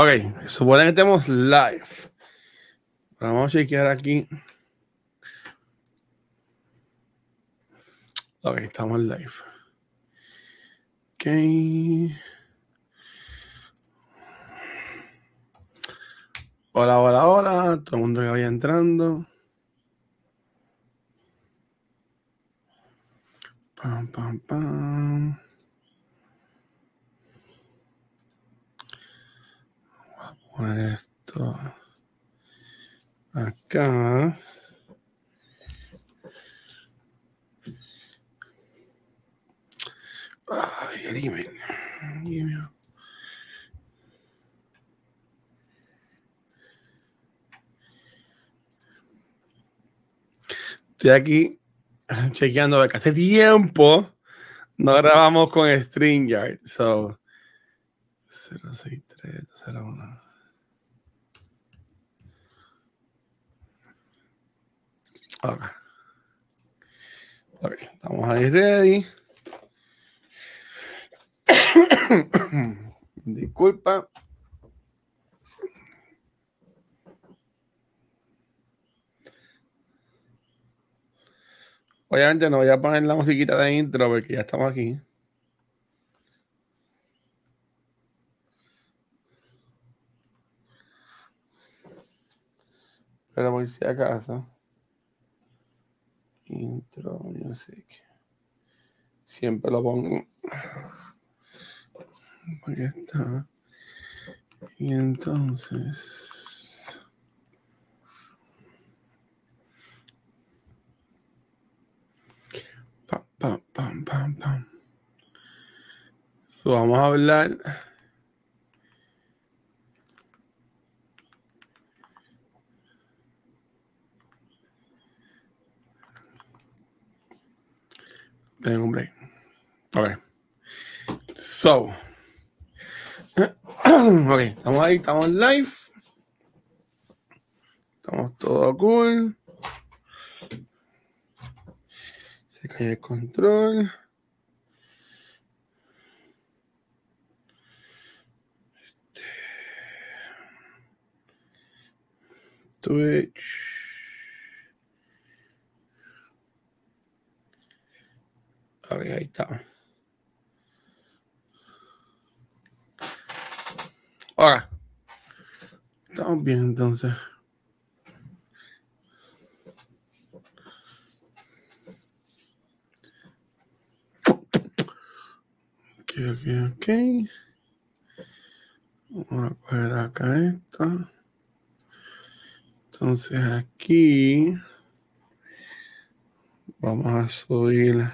Ok, supone que estemos live. Vamos a chequear aquí. Ok, estamos live. Ok. Hola, hola, hola. Todo el mundo que vaya entrando. Pam, pam, pam. Voy a poner esto acá. Ay, el email. Email. Estoy aquí chequeando que hace tiempo no grabamos con StreamYard. So 06301. Ok. Ok, estamos ahí ready. Disculpa. Obviamente no voy a poner la musiquita de intro porque ya estamos aquí. Pero voy si acaso. Intro music. Siempre lo pongo. Aquí está. Y entonces. Pam, pam, pam, pam, pam. So, vamos a hablar. Tengo un break. Ok. So. Ok, estamos ahí, estamos live. Estamos todo cool. Se cae el control. Este. Twitch. Ahí está. Ahora. Estamos bien entonces. Ok, ok, ok. Vamos a coger acá esto. Entonces aquí vamos a subir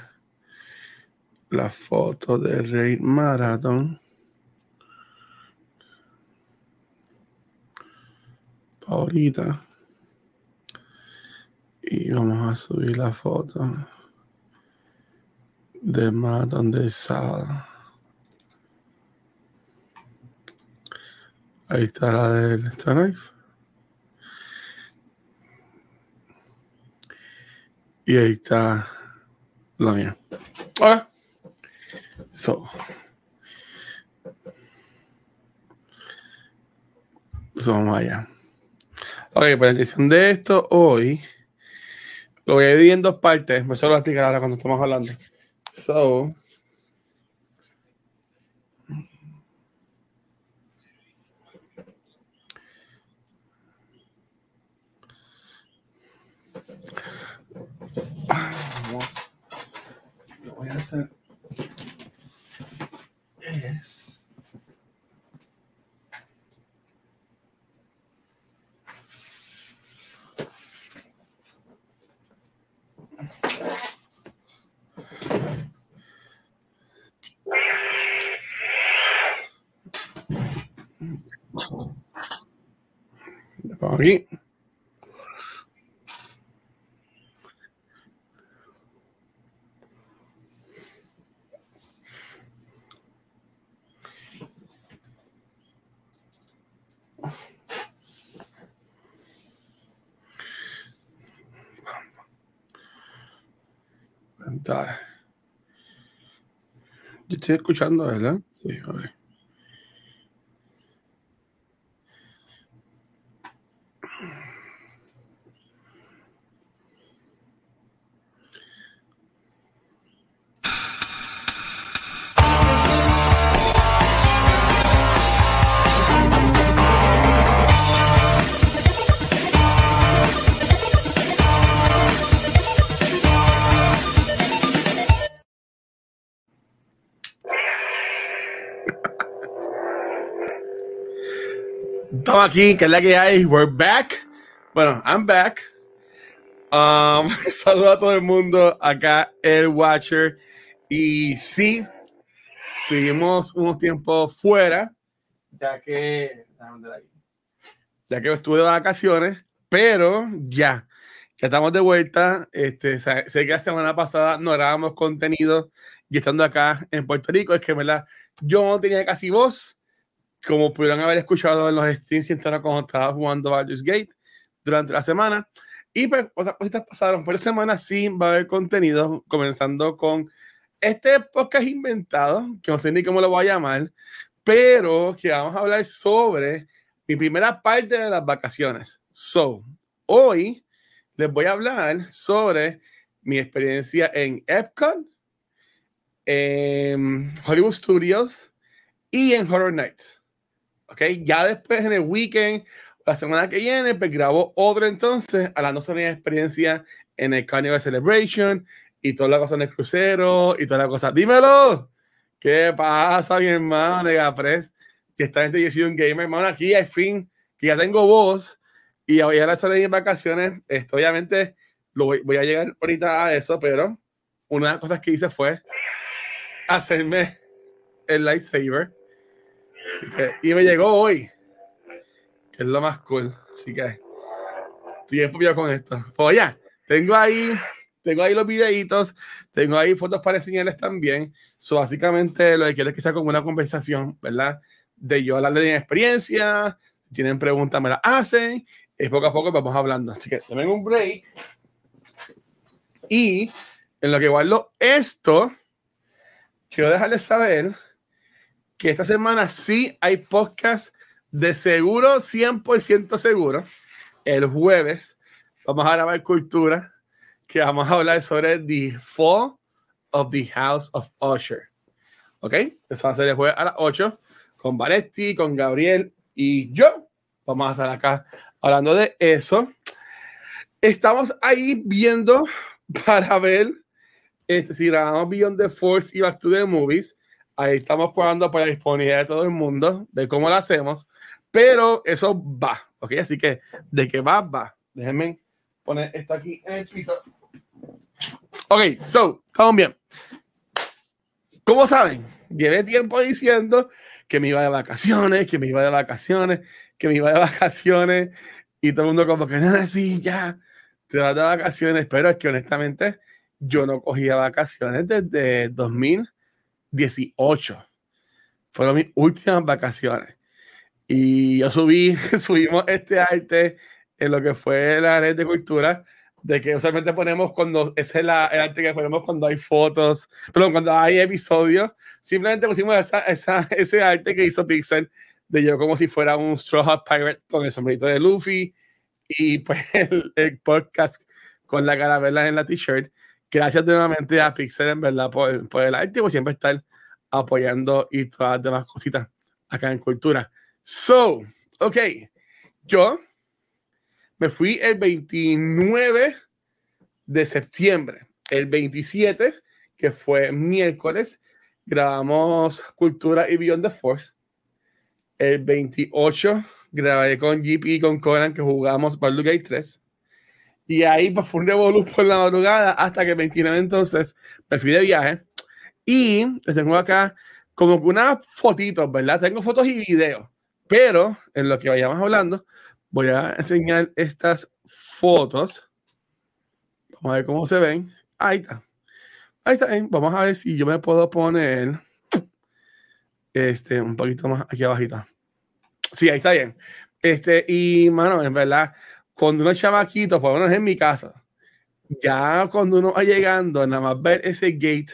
la foto de Rey Marathon. Ahorita. Y vamos a subir la foto de Marathon de sábado. Ahí está la del Life. Y ahí está la mía. Hola. So. So, vamos allá. Ok, para la edición de esto hoy lo voy a dividir en dos partes. Me solo explicar ahora cuando estamos hablando. So. Lo voy a hacer aquí. Cantar. Yo estoy escuchando, ¿verdad? Sí, a ver. Estamos aquí, que es la que hay. We're back. Bueno, I'm back. Um, saludo a todo el mundo. Acá el Watcher. Y sí, tuvimos unos tiempos fuera, ya que, ya que estuve de vacaciones, pero ya, ya estamos de vuelta. Este, sé que la semana pasada no grabamos contenido y estando acá en Puerto Rico, es que ¿verdad? yo no tenía casi voz, como pudieron haber escuchado en los streams cuando estaba jugando Baldur's Gate durante la semana. Y pues cosas pasaron. Por semana sí va a haber contenido, comenzando con este podcast inventado, que no sé ni cómo lo voy a llamar, pero que vamos a hablar sobre mi primera parte de las vacaciones. So, hoy les voy a hablar sobre mi experiencia en Epcot, en Hollywood Studios y en Horror Nights. Ok, ya después en el weekend, la semana que viene, pues grabo otro entonces, hablando sobre mi experiencia en el Carnival Celebration y toda la cosa en el crucero y toda la cosa. Dímelo, ¿qué pasa, mi hermano, Press? Que esta gente yo soy un gamer, hermano, aquí al fin, que ya tengo voz y voy a salir en vacaciones. Esto, obviamente, lo voy, voy a llegar ahorita a eso, pero una de las cosas que hice fue hacerme el lightsaber. Y me llegó hoy, que es lo más cool. Así que tiempo ya con esto. Pues ya, tengo ahí, tengo ahí los videitos, tengo ahí fotos para enseñarles también. So, básicamente lo que quiero es que sea como una conversación, ¿verdad? De yo hablarle de mi experiencia, si tienen preguntas me las hacen, y poco a poco vamos hablando. Así que tomen un break. Y en lo que guardo esto, quiero dejarles saber que esta semana sí hay podcast de seguro, 100% seguro. El jueves vamos a grabar cultura, que vamos a hablar sobre The Fall of the House of Usher. ¿Ok? Eso va a ser el jueves a las 8 con Vanetti, con Gabriel y yo. Vamos a estar acá hablando de eso. Estamos ahí viendo para ver este, si grabamos Beyond the Force y Back to the Movies, ahí estamos jugando para la disponibilidad de todo el mundo, de cómo lo hacemos, pero eso va, ¿ok? Así que de que va, va. Déjenme poner esto aquí en el piso. Ok, so, estamos bien. Como saben, llevé tiempo diciendo que me iba de vacaciones, que me iba de vacaciones, que me iba de vacaciones, y todo el mundo como que, nada, sí, ya, te vas de vacaciones, pero es que honestamente yo no cogía vacaciones desde 2018. Fueron mis últimas vacaciones. Y yo subí, subimos este arte en lo que fue la red de cultura, de que usualmente ponemos cuando, ese es la, el arte que ponemos cuando hay fotos, perdón, cuando hay episodios, simplemente pusimos esa, esa, ese arte que hizo Pixel, de yo como si fuera un Straw Hat Pirate con el sombrerito de Luffy y pues el, el podcast con la caravela en la t-shirt. Gracias nuevamente a Pixel, en verdad, por, el arte, por siempre estar apoyando y todas las demás cositas acá en Cultura. So, ok, yo me fui el 29 de septiembre. El 27, que fue miércoles, grabamos Cultura y Beyond the Force. El 28 grabé con GP y con Conan que jugamos Baldur's Gate 3. Y ahí pues, fue un revolú por la madrugada hasta que el 29 entonces me fui de viaje. Y les tengo acá como unas fotitos, ¿verdad? Tengo fotos y videos. Pero en lo que vayamos hablando, voy a enseñar estas fotos. Vamos a ver cómo se ven. Ahí está. Ahí está. Vamos a ver si yo me puedo poner este un poquito más aquí abajito. Sí, ahí está bien. Este, y mano, en verdad, cuando uno es chamaquito, por lo menos en mi casa, ya cuando uno va llegando, nada más ver ese gate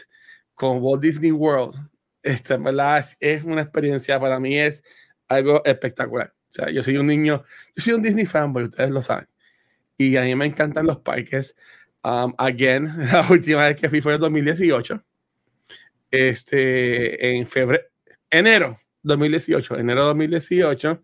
con Walt Disney World, este, verdad es, una experiencia para mí, es algo espectacular. O sea, yo soy un niño, yo soy un Disney fanboy, ustedes lo saben. Y a mí me encantan los parques. Um, again, la última vez que fui fue en 2018. Este, en febrero, enero 2018, enero 2018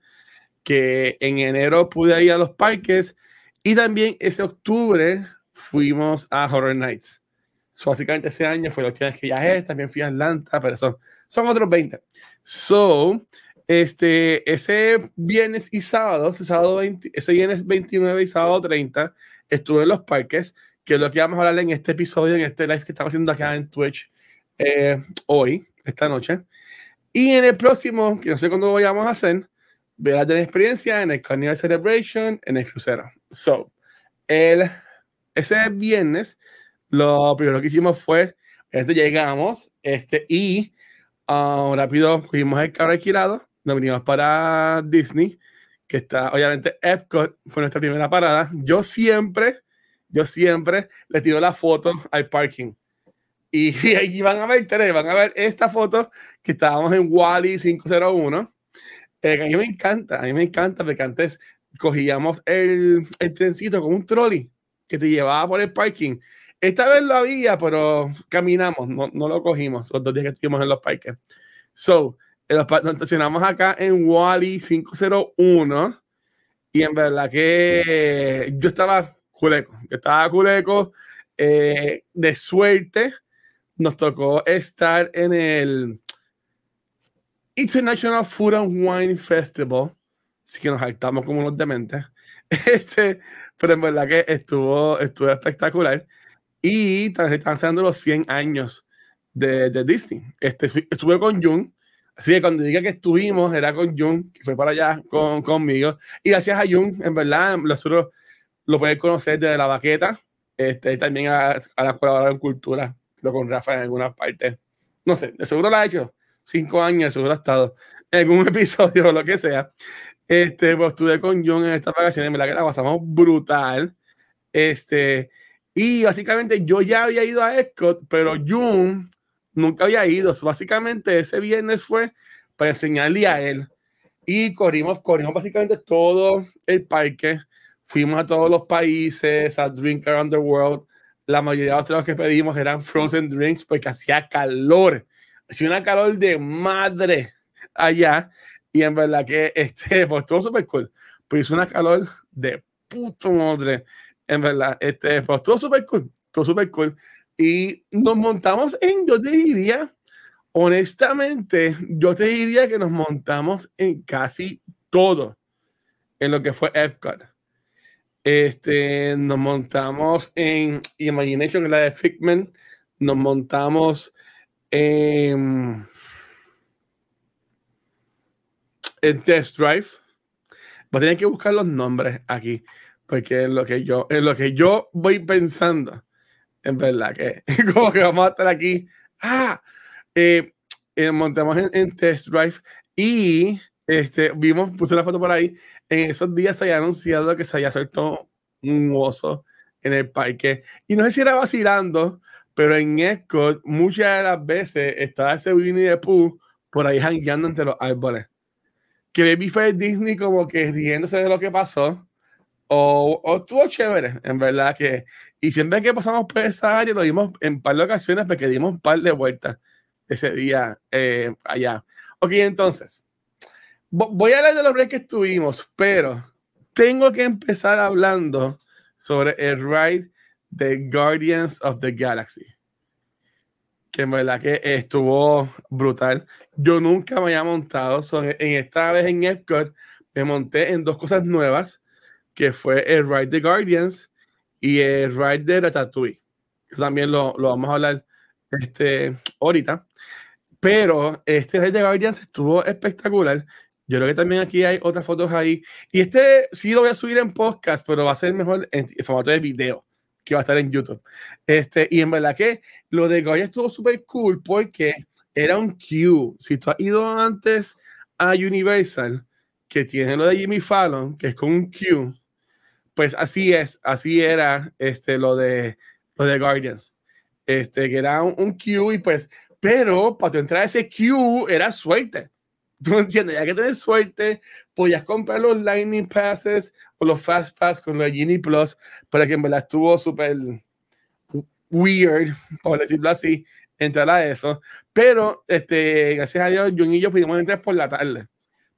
que en enero pude ir a los parques y también ese octubre fuimos a Horror Nights. So, básicamente ese año fue la última vez que viajé, también fui a Atlanta, pero son, son otros 20. So, Este, ese viernes y sábado, ese, sábado 20, ese viernes 29 y sábado 30, estuve en los parques, que es lo que vamos a hablar en este episodio, en este live que estamos haciendo acá en Twitch eh, hoy, esta noche. Y en el próximo, que no sé cuándo lo vayamos a hacer, verás de la experiencia en el Carnival Celebration, en el crucero. So, el, ese viernes, lo primero que hicimos fue, este, llegamos, este, y uh, rápido cogimos el carro alquilado, nos vinimos para Disney, que está, obviamente, Epcot fue nuestra primera parada. Yo siempre, yo siempre le tiro la foto al parking. Y, ahí van a ver, van a ver esta foto que estábamos en Wally 501. Eh, a mí me encanta, a mí me encanta porque antes cogíamos el, el trencito con un trolley que te llevaba por el parking. Esta vez lo había, pero caminamos, no, no lo cogimos los dos días que estuvimos en los parques. So, nos estacionamos acá en Wally 501 y en verdad que yo estaba culeco, yo estaba culeco eh, de suerte. Nos tocó estar en el International Food and Wine Festival, así que nos saltamos como unos dementes. Este, pero en verdad que estuvo, estuvo espectacular. Y están haciendo los 100 años de, de Disney. Este, estuve con Jun Así que cuando diga que estuvimos, era con Jun, que fue para allá con, conmigo. Y gracias a Jun, en verdad, nosotros lo pueden conocer desde la baqueta. Este, también a, a la colaboradora en cultura, lo con Rafa en algunas partes. No sé, seguro lo ha hecho. Cinco años, seguro ha estado en un episodio o lo que sea. Este, pues estuve con Jun en estas vacaciones, en verdad que la pasamos brutal. Este, y básicamente yo ya había ido a Epcot, pero Jun nunca había ido. Básicamente ese viernes fue para enseñarle a él. Y corrimos, corrimos básicamente todo el parque. Fuimos a todos los países, a Drink Around the World. La mayoría de los que pedimos eran frozen drinks porque hacía calor. Hacía una calor de madre allá. Y en verdad que este, pues todo súper cool. Pues hizo una calor de puto madre. En verdad, este, pues todo súper cool. Todo súper cool. Y nos montamos en, yo te diría, honestamente, yo te diría que nos montamos en casi todo en lo que fue Epcot. Este, nos montamos en Imagination, en la de Figment, nos montamos en, en Test Drive. Voy a tener que buscar los nombres aquí, porque en lo que yo, en lo que yo voy pensando, en verdad que como que vamos a estar aquí. Ah, eh, eh, montamos en, test drive y este, vimos, puse la foto por ahí. En esos días se había anunciado que se había suelto un oso en el parque. Y no sé si era vacilando, pero en Epcot muchas de las veces estaba ese Winnie the Pooh por ahí jangueando entre los árboles. Que Baby fue Disney como que riéndose de lo que pasó. O, o estuvo chévere, en verdad que y siempre que pasamos por esa área, lo vimos en par de ocasiones porque dimos un par de vueltas ese día eh, allá. Ok, entonces, voy a hablar de los breaks que estuvimos, pero tengo que empezar hablando sobre el ride de Guardians of the Galaxy. Que en verdad que estuvo brutal. Yo nunca me había montado. en esta vez en Epcot me monté en dos cosas nuevas, que fue el ride de Guardians y el ride de Ratatouille. También lo, lo, vamos a hablar este, ahorita. Pero este ride de Guardians estuvo espectacular. Yo creo que también aquí hay otras fotos ahí. Y este sí lo voy a subir en podcast, pero va a ser mejor en, formato de video, que va a estar en YouTube. Este, y en verdad que lo de Guardians estuvo súper cool porque era un queue. Si tú has ido antes a Universal, que tiene lo de Jimmy Fallon, que es con un queue, pues así es, así era este, lo, de, lo de Guardians. Este, que era un, un queue y pues, pero para entrar a ese queue era suerte. ¿Tú entiendes? Ya que tener suerte, podías comprar los Lightning Passes o los Fast Pass con los Genie Plus para que en verdad estuvo súper weird, por decirlo así, entrar a eso. Pero, este, gracias a Dios, John y yo pudimos entrar por la tarde.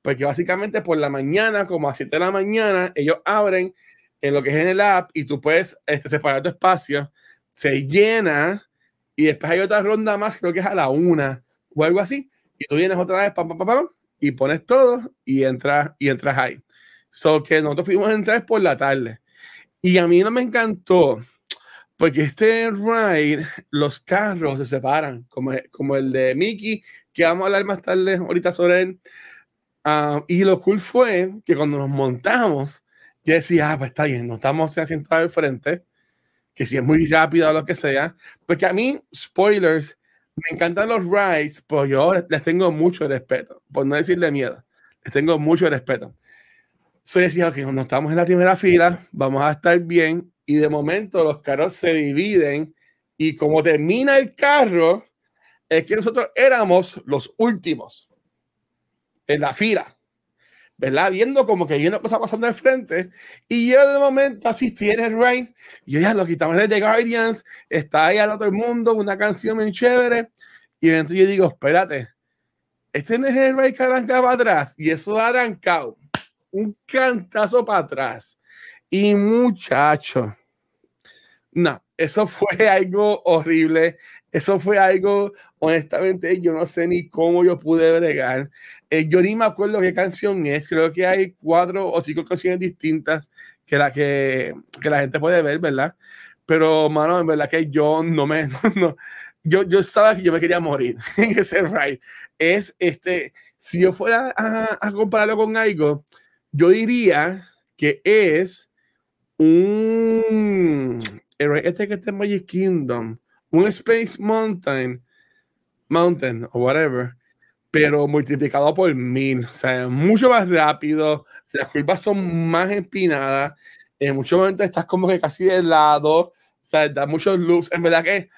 Porque básicamente por la mañana, como a 7 de la mañana, ellos abren en lo que es en el app y tú puedes este, separar tu espacio, se llena y después hay otra ronda más, creo que es a la una o algo así, y tú vienes otra vez, pam, pam, pam, y pones todo y entras, y entras ahí. So que nosotros pudimos entrar por la tarde. Y a mí no me encantó porque este ride, los carros se separan, como, como el de Mickey, que vamos a hablar más tarde ahorita sobre él. Ah, y lo cool fue que cuando nos montamos, yo decía, ah, pues está bien, no estamos sentados al frente, que si es muy rápido o lo que sea, porque a mí, spoilers, me encantan los rides, pero yo les tengo mucho respeto, por no decirle miedo, les tengo mucho respeto. So decía, ok, no estamos en la primera fila, vamos a estar bien, y de momento los carros se dividen y como termina el carro, es que nosotros éramos los últimos en la fila, ¿verdad? Viendo como que hay una cosa pasando al frente y yo de momento asistí en el rain y ya lo quitamos de Guardians, está ahí al otro mundo, una canción muy chévere y entonces yo digo, espérate, este no es el rain que arrancaba atrás y eso ha arrancado un cantazo para atrás y muchacho, no, eso fue algo horrible. Eso fue algo, honestamente, yo no sé ni cómo yo pude bregar. Eh, yo ni me acuerdo qué canción es. Creo que hay cuatro o cinco canciones distintas que la, que, que la gente puede ver, ¿verdad? Pero, mano, en verdad que yo no me. No, yo, yo estaba que yo me quería morir en ese ride. Es este. Si yo fuera a, a compararlo con algo, yo diría que es un este que está en Magic Kingdom, un Space Mountain, Mountain o whatever, pero multiplicado por mil, o sea, mucho más rápido, las curvas son más empinadas, en muchos momentos estás como que casi de lado, o sea, da muchos loops, en verdad que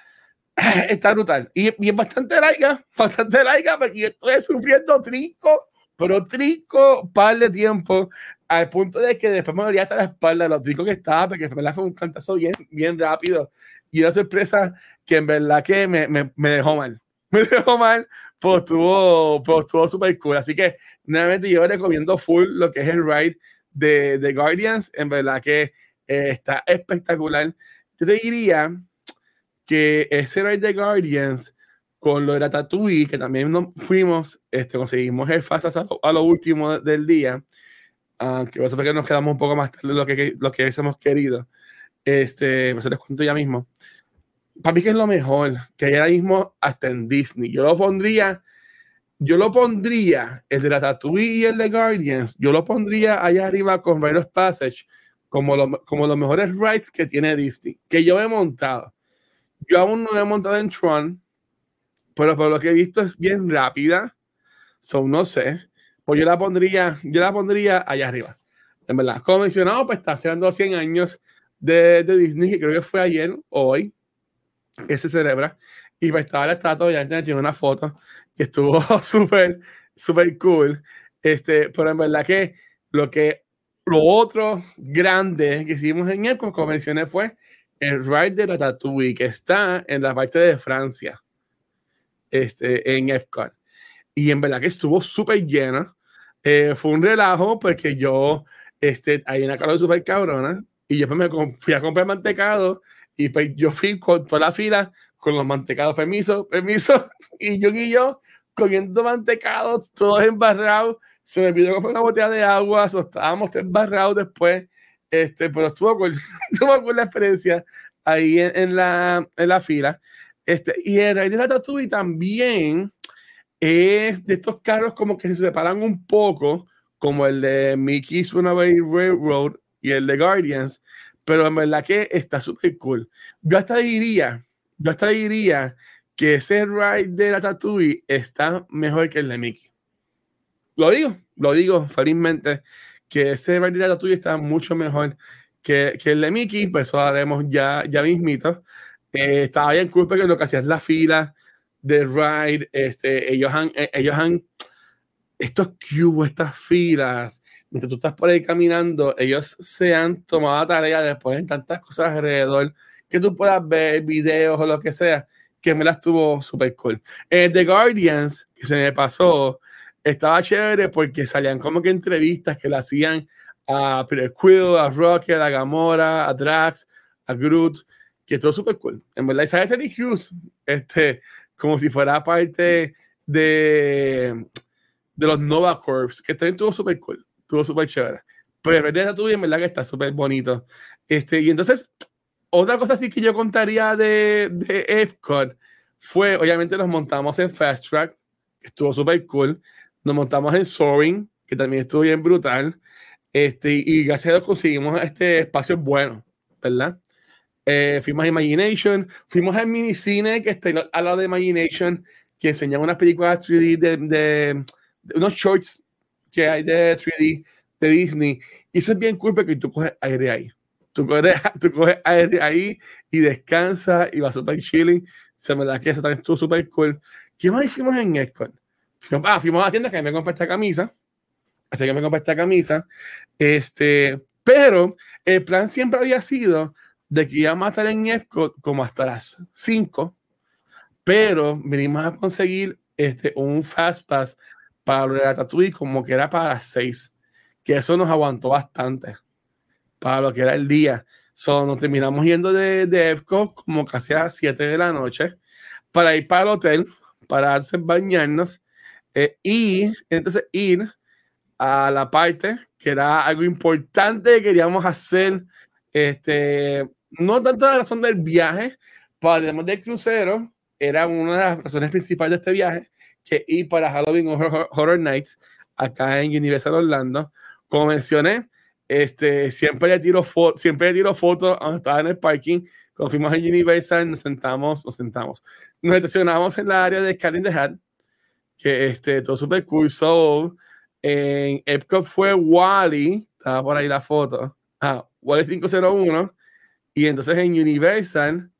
está brutal. Y, y es bastante larga, bastante larga, porque yo estoy sufriendo trinco, pero trinco par de tiempo al punto de que después me dolía hasta la espalda, lo rico que estaba, porque en verdad fue un cantazo bien, bien rápido. Y una sorpresa que en verdad que me, me, me dejó mal. Me dejó mal, pues estuvo, pues estuvo súper cool. Así que, nuevamente, yo recomiendo full lo que es el ride de, de Guardians. En verdad que eh, está espectacular. Yo te diría que ese ride de Guardians con lo de Ratatouille, que también nos fuimos, este, conseguimos el fast a a lo último del día aunque que que nos quedamos un poco más tarde de lo que, lo que hubiésemos querido. Este, pues les cuento ya mismo. Para mí que es lo mejor, que hay ahora mismo hasta en Disney. Yo lo pondría, yo lo pondría, el de la Tatooine y el de Guardians, yo lo pondría allá arriba con Rite Passage como, lo, como los mejores rides que tiene Disney, que yo he montado. Yo aún no he montado en Tron, pero por lo que he visto es bien rápida. So, no sé. Pues yo la pondría, yo la pondría allá arriba. En verdad, como mencionado, pues está haciendo 100 años de, de, Disney, que creo que fue ayer o hoy, que se celebra. Y pues estaba la estatua, ya tiene una foto, que estuvo súper, súper cool. Este, pero en verdad que lo que lo otro grande que hicimos en el como mencioné, fue el ride de Ratatouille, que está en la parte de Francia, este, en Epcot. Y en verdad que estuvo súper llena. Eh, fue un relajo porque yo, este, hay una calor súper cabrona y yo me fui a comprar mantecado y pues yo fui con toda la fila con los mantecados, permiso, permiso, y yo y yo comiendo mantecado, todos embarrados, se me pidió comprar una botella de agua, so, estábamos embarrados después, este, pero estuvo con, estuvo con la experiencia ahí en, la, en la fila. Este, y el de la Tatuí también es de estos carros como que se separan un poco, como el de Mickey's Runaway Railroad y el de Guardians, pero en verdad que está súper cool. Yo hasta diría, yo hasta diría que ese ride de la está mejor que el de Mickey. Lo digo, lo digo felizmente, que ese ride de la está mucho mejor que, que el de Mickey, pues eso haremos ya, ya mismito. Eh, estaba bien cool porque lo que hacías la fila, de ride, este, ellos han, eh, ellos han, estos cubos, estas filas, mientras tú estás por ahí caminando, ellos se han tomado la tarea de poner tantas cosas alrededor que tú puedas ver videos o lo que sea, que me las tuvo súper cool. Eh, The Guardians, que se me pasó, estaba chévere porque salían como que entrevistas que le hacían a Peter Quill, a Rocket, a Gamora, a Drax, a Groot, que todo súper cool. En verdad, y Terry Hughes, este, como si fuera parte de, de los Nova Corps, que también estuvo súper cool, estuvo súper chévere. Pero el de tuve en verdad que está súper bonito. Este, y entonces, otra cosa así que yo contaría de, de Epcot fue, obviamente nos montamos en Fast Track, que estuvo súper cool. Nos montamos en Soaring, que también estuvo bien brutal. Este, y gracias a Dios conseguimos este espacio bueno, ¿verdad? Eh, fuimos a Imagination, fuimos al minicine que está al lado de Imagination, que enseñaba unas películas 3D de, de, unos shorts que hay de 3D de Disney. Y eso es bien cool porque tú coges aire ahí. Tú coges, tú coges aire ahí y descansas y vas súper chilling. Se me da que eso también estuvo súper cool. ¿Qué más hicimos en Epcot? Ah, fuimos a la tienda que me compré esta camisa. Así que me compré esta camisa. Este, pero el plan siempre había sido de que íbamos a estar en Epcot como hasta las 5, pero venimos a conseguir este, un Fast Pass para lo de Ratatouille como que era para las 6, que eso nos aguantó bastante para lo que era el día. So, nos terminamos yendo de, de como casi a las 7 de la noche para ir para el hotel, para bañarnos eh, y entonces ir a la parte que era algo importante que queríamos hacer este, no tanto la razón del viaje, para además del crucero, era una de las razones principales de este viaje, que ir para Halloween Horror, Nights acá en Universal Orlando. Como mencioné, este, siempre le tiro, siempre le tiro fotos cuando estaba en el parking. Cuando fuimos a Universal, nos sentamos, nos sentamos. Nos estacionamos en la área de Cat the Hat, que este, todo súper cool. So, en Epcot fue Wally, estaba por ahí la foto. Ah, Wally 501 y entonces en Universal,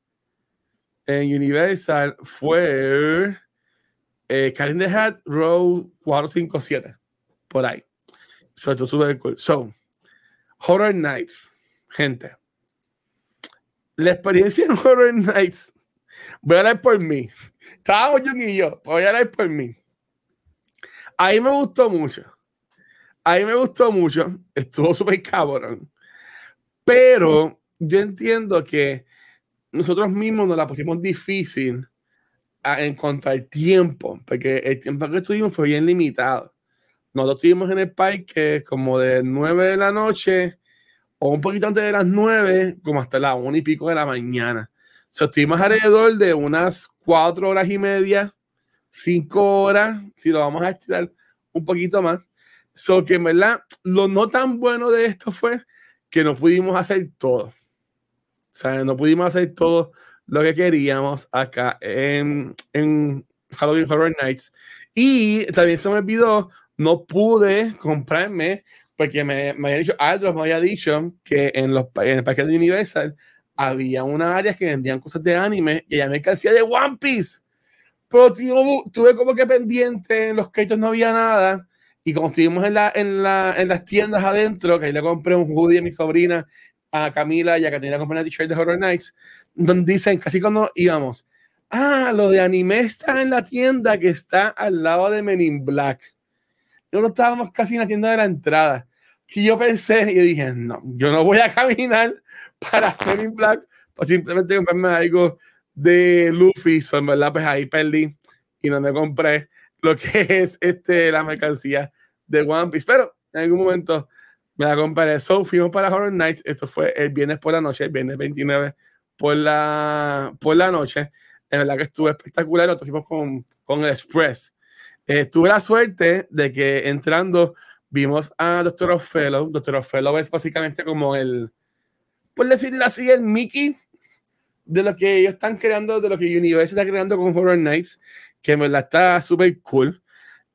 en Universal fue eh, Karin the Hat Row 457, por ahí. So, esto super cool. So, Horror Nights, gente. La experiencia en Horror Nights, voy a hablar por mí. Estábamos yo y yo, voy a hablar por mí. Ahí me gustó mucho. Ahí me gustó mucho. Estuvo súper cabrón. Pero yo entiendo que nosotros mismos nos la pusimos difícil a, en cuanto al tiempo, porque el tiempo que estuvimos fue bien limitado. Nosotros estuvimos en el parque como de 9 de la noche o un poquito antes de las 9, como hasta las 1 y pico de la mañana. So, estuvimos alrededor de unas 4 horas y media, 5 horas, si lo vamos a estirar un poquito más. So que en verdad, lo no tan bueno de esto fue que no pudimos hacer todo. O sea, no pudimos hacer todo lo que queríamos acá en, en Halloween Horror Nights. Y también se me olvidó, no pude comprarme, porque me, me había dicho, Aldros me había dicho que en, los, en el parque de Universal había una área que vendían cosas de anime y me mercancía de One Piece. Pero tío, tuve como que pendiente, en los créditos no había nada. Y como estuvimos en, la, en, la, en las tiendas adentro, que ahí le compré un hoodie a mi sobrina a Camila y a Caterina con una t-shirt de Horror Nights, donde dicen, casi cuando íbamos, ah, lo de anime está en la tienda que está al lado de Men in Black. no estábamos casi en la tienda de la entrada. Que yo pensé, y dije, no, yo no voy a caminar para Men in Black, para simplemente comprarme algo de Luffy. Son verdad, pues ahí perdí y no me compré lo que es este, la mercancía de One Piece. Pero en algún momento me la compré. So, fuimos para Horror Nights. Esto fue el viernes por la noche, el viernes 29 por la, por la noche. En verdad que estuvo espectacular. Nosotros fuimos con, con el Express. Eh, tuve la suerte de que entrando vimos a Doctor Othello. Doctor Othello es básicamente como el, por decirlo así, el Mickey de lo que ellos están creando, de lo que Universal está creando con Horror Nights, que en verdad está súper cool.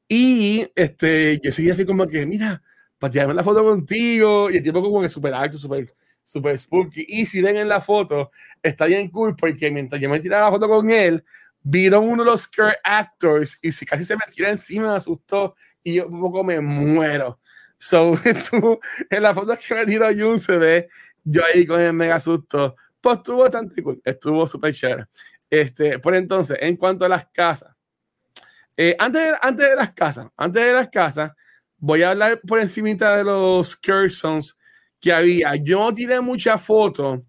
Y este, yo seguía así como que, mira, para tirarme la foto contigo. Y el tipo como que súper alto, súper super spooky. Y si ven en la foto, está bien cool porque mientras yo me tiraba la foto con él, vieron uno de los scare actors y si casi se me tira encima, me asustó y yo un poco me muero. So, tú, en la foto que me tiró Jun se ve yo ahí con el mega susto. Pues estuvo bastante cool, estuvo súper chévere. Este, por entonces, en cuanto a las casas, eh, antes, antes de las casas, antes de las casas, voy a hablar por encima de los Cursons que había. Yo tiré muchas fotos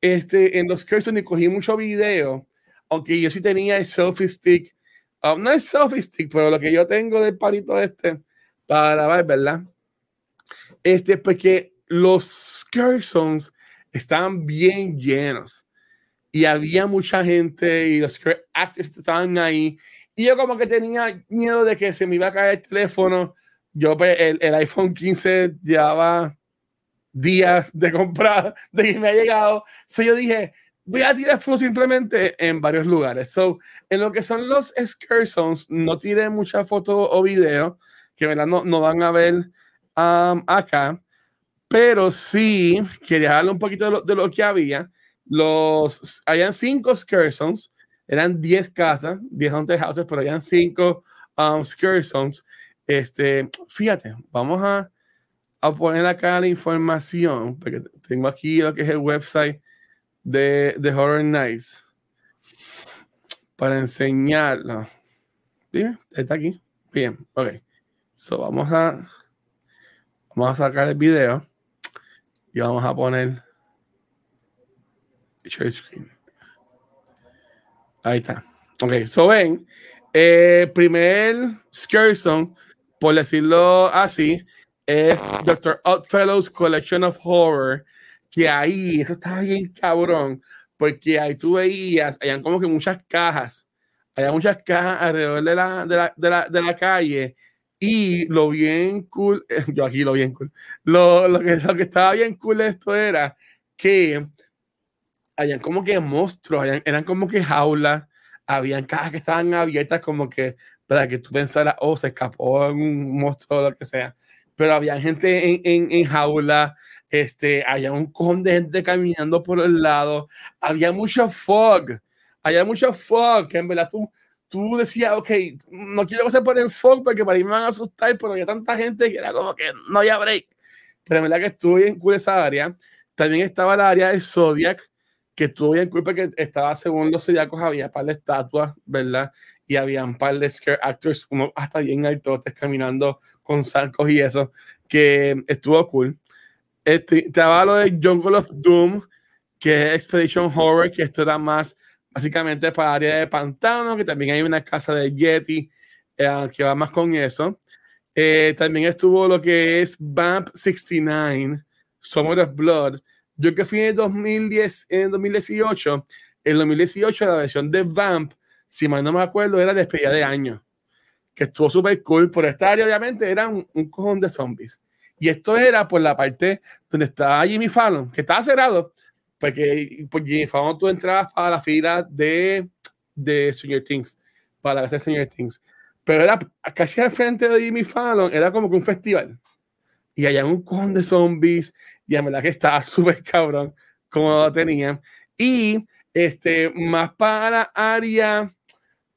este, en los Cursons y cogí mucho video, aunque yo sí tenía el selfie stick um, no es selfie stick, pero lo que yo tengo del palito este para ver, ¿verdad? Este, porque los Skersons estaban bien llenos y había mucha gente y los actors estaban ahí y yo como que tenía miedo de que se me iba a caer el teléfono. Yo pues, el, el iPhone 15 llevaba días de comprar, de que me ha llegado. So yo dije, voy a tirar fotos simplemente en varios lugares. So, en lo que son los excursions, no tiré muchas fotos o videos que ¿verdad? No, no van a ver um, acá, pero sí quería darle un poquito de lo, de lo, que había. Los, habían cinco excursions, eran 10 casas, 10 haunted houses, pero habían cinco um. Este, fíjate, vamos a, a poner acá la información, porque tengo aquí lo que es el website de, de Horror Nights para enseñarlo. Bien, está aquí. Bien, ok. So vamos a vamos a sacar el video y vamos a poner screen. Ahí está. Ok, so ven, eh, primer Skerson, por decirlo así, es Dr. Oddfellows Collection of Horror que ahí, eso estaba bien cabrón, porque ahí tú veías, hayan como que muchas cajas, había muchas cajas alrededor de la, de la, de la, de la calle, y lo bien cool, yo aquí lo bien cool, lo, lo, que, lo que estaba bien cool esto era que hayan como que monstruos, eran como que jaulas, habían cajas que estaban abiertas como que para que tú pensaras, oh, se escapó un monstruo o lo que sea. Pero había gente en, en, en jaula, este, había un cojón de gente caminando por el lado, había mucho fog, había mucho fog, que en verdad tú, tú decías, ok, no quiero pasar por el fog porque para mí me van a asustar, pero había tanta gente que era como que no había break. Pero en verdad que estuve bien cool esa área. También estaba la área de Zodiac, que estuvo bien cool porque estaba según los zodiacos, había un par de estatuas, ¿verdad? Y había un par de scare actors, uno hasta bien altotes caminando con salcos y eso, que estuvo cool. Este, estaba lo de Jungle of Doom, que es Expedition Horror, que esto era más básicamente para área de pantano, que también hay una casa de Yeti eh, que va más con eso. Eh, también estuvo lo que es Vamp 69, Summer of Blood. Yo que fui en 2010, en 2018, en 2018 la versión de Vamp, si mal no me acuerdo, era despedida de año, que estuvo súper cool. Por esta área, obviamente, era un, un cojón de zombies. Y esto era por la parte donde estaba Jimmy Fallon, que estaba cerrado, porque por Jimmy Fallon tú entrabas para la fila de, de Stranger Things, para la casa Things. Pero era casi al frente de Jimmy Fallon, era como que un festival. Y allá un con de zombies, y en verdad que estaba súper cabrón como lo tenían. Y este, más para la área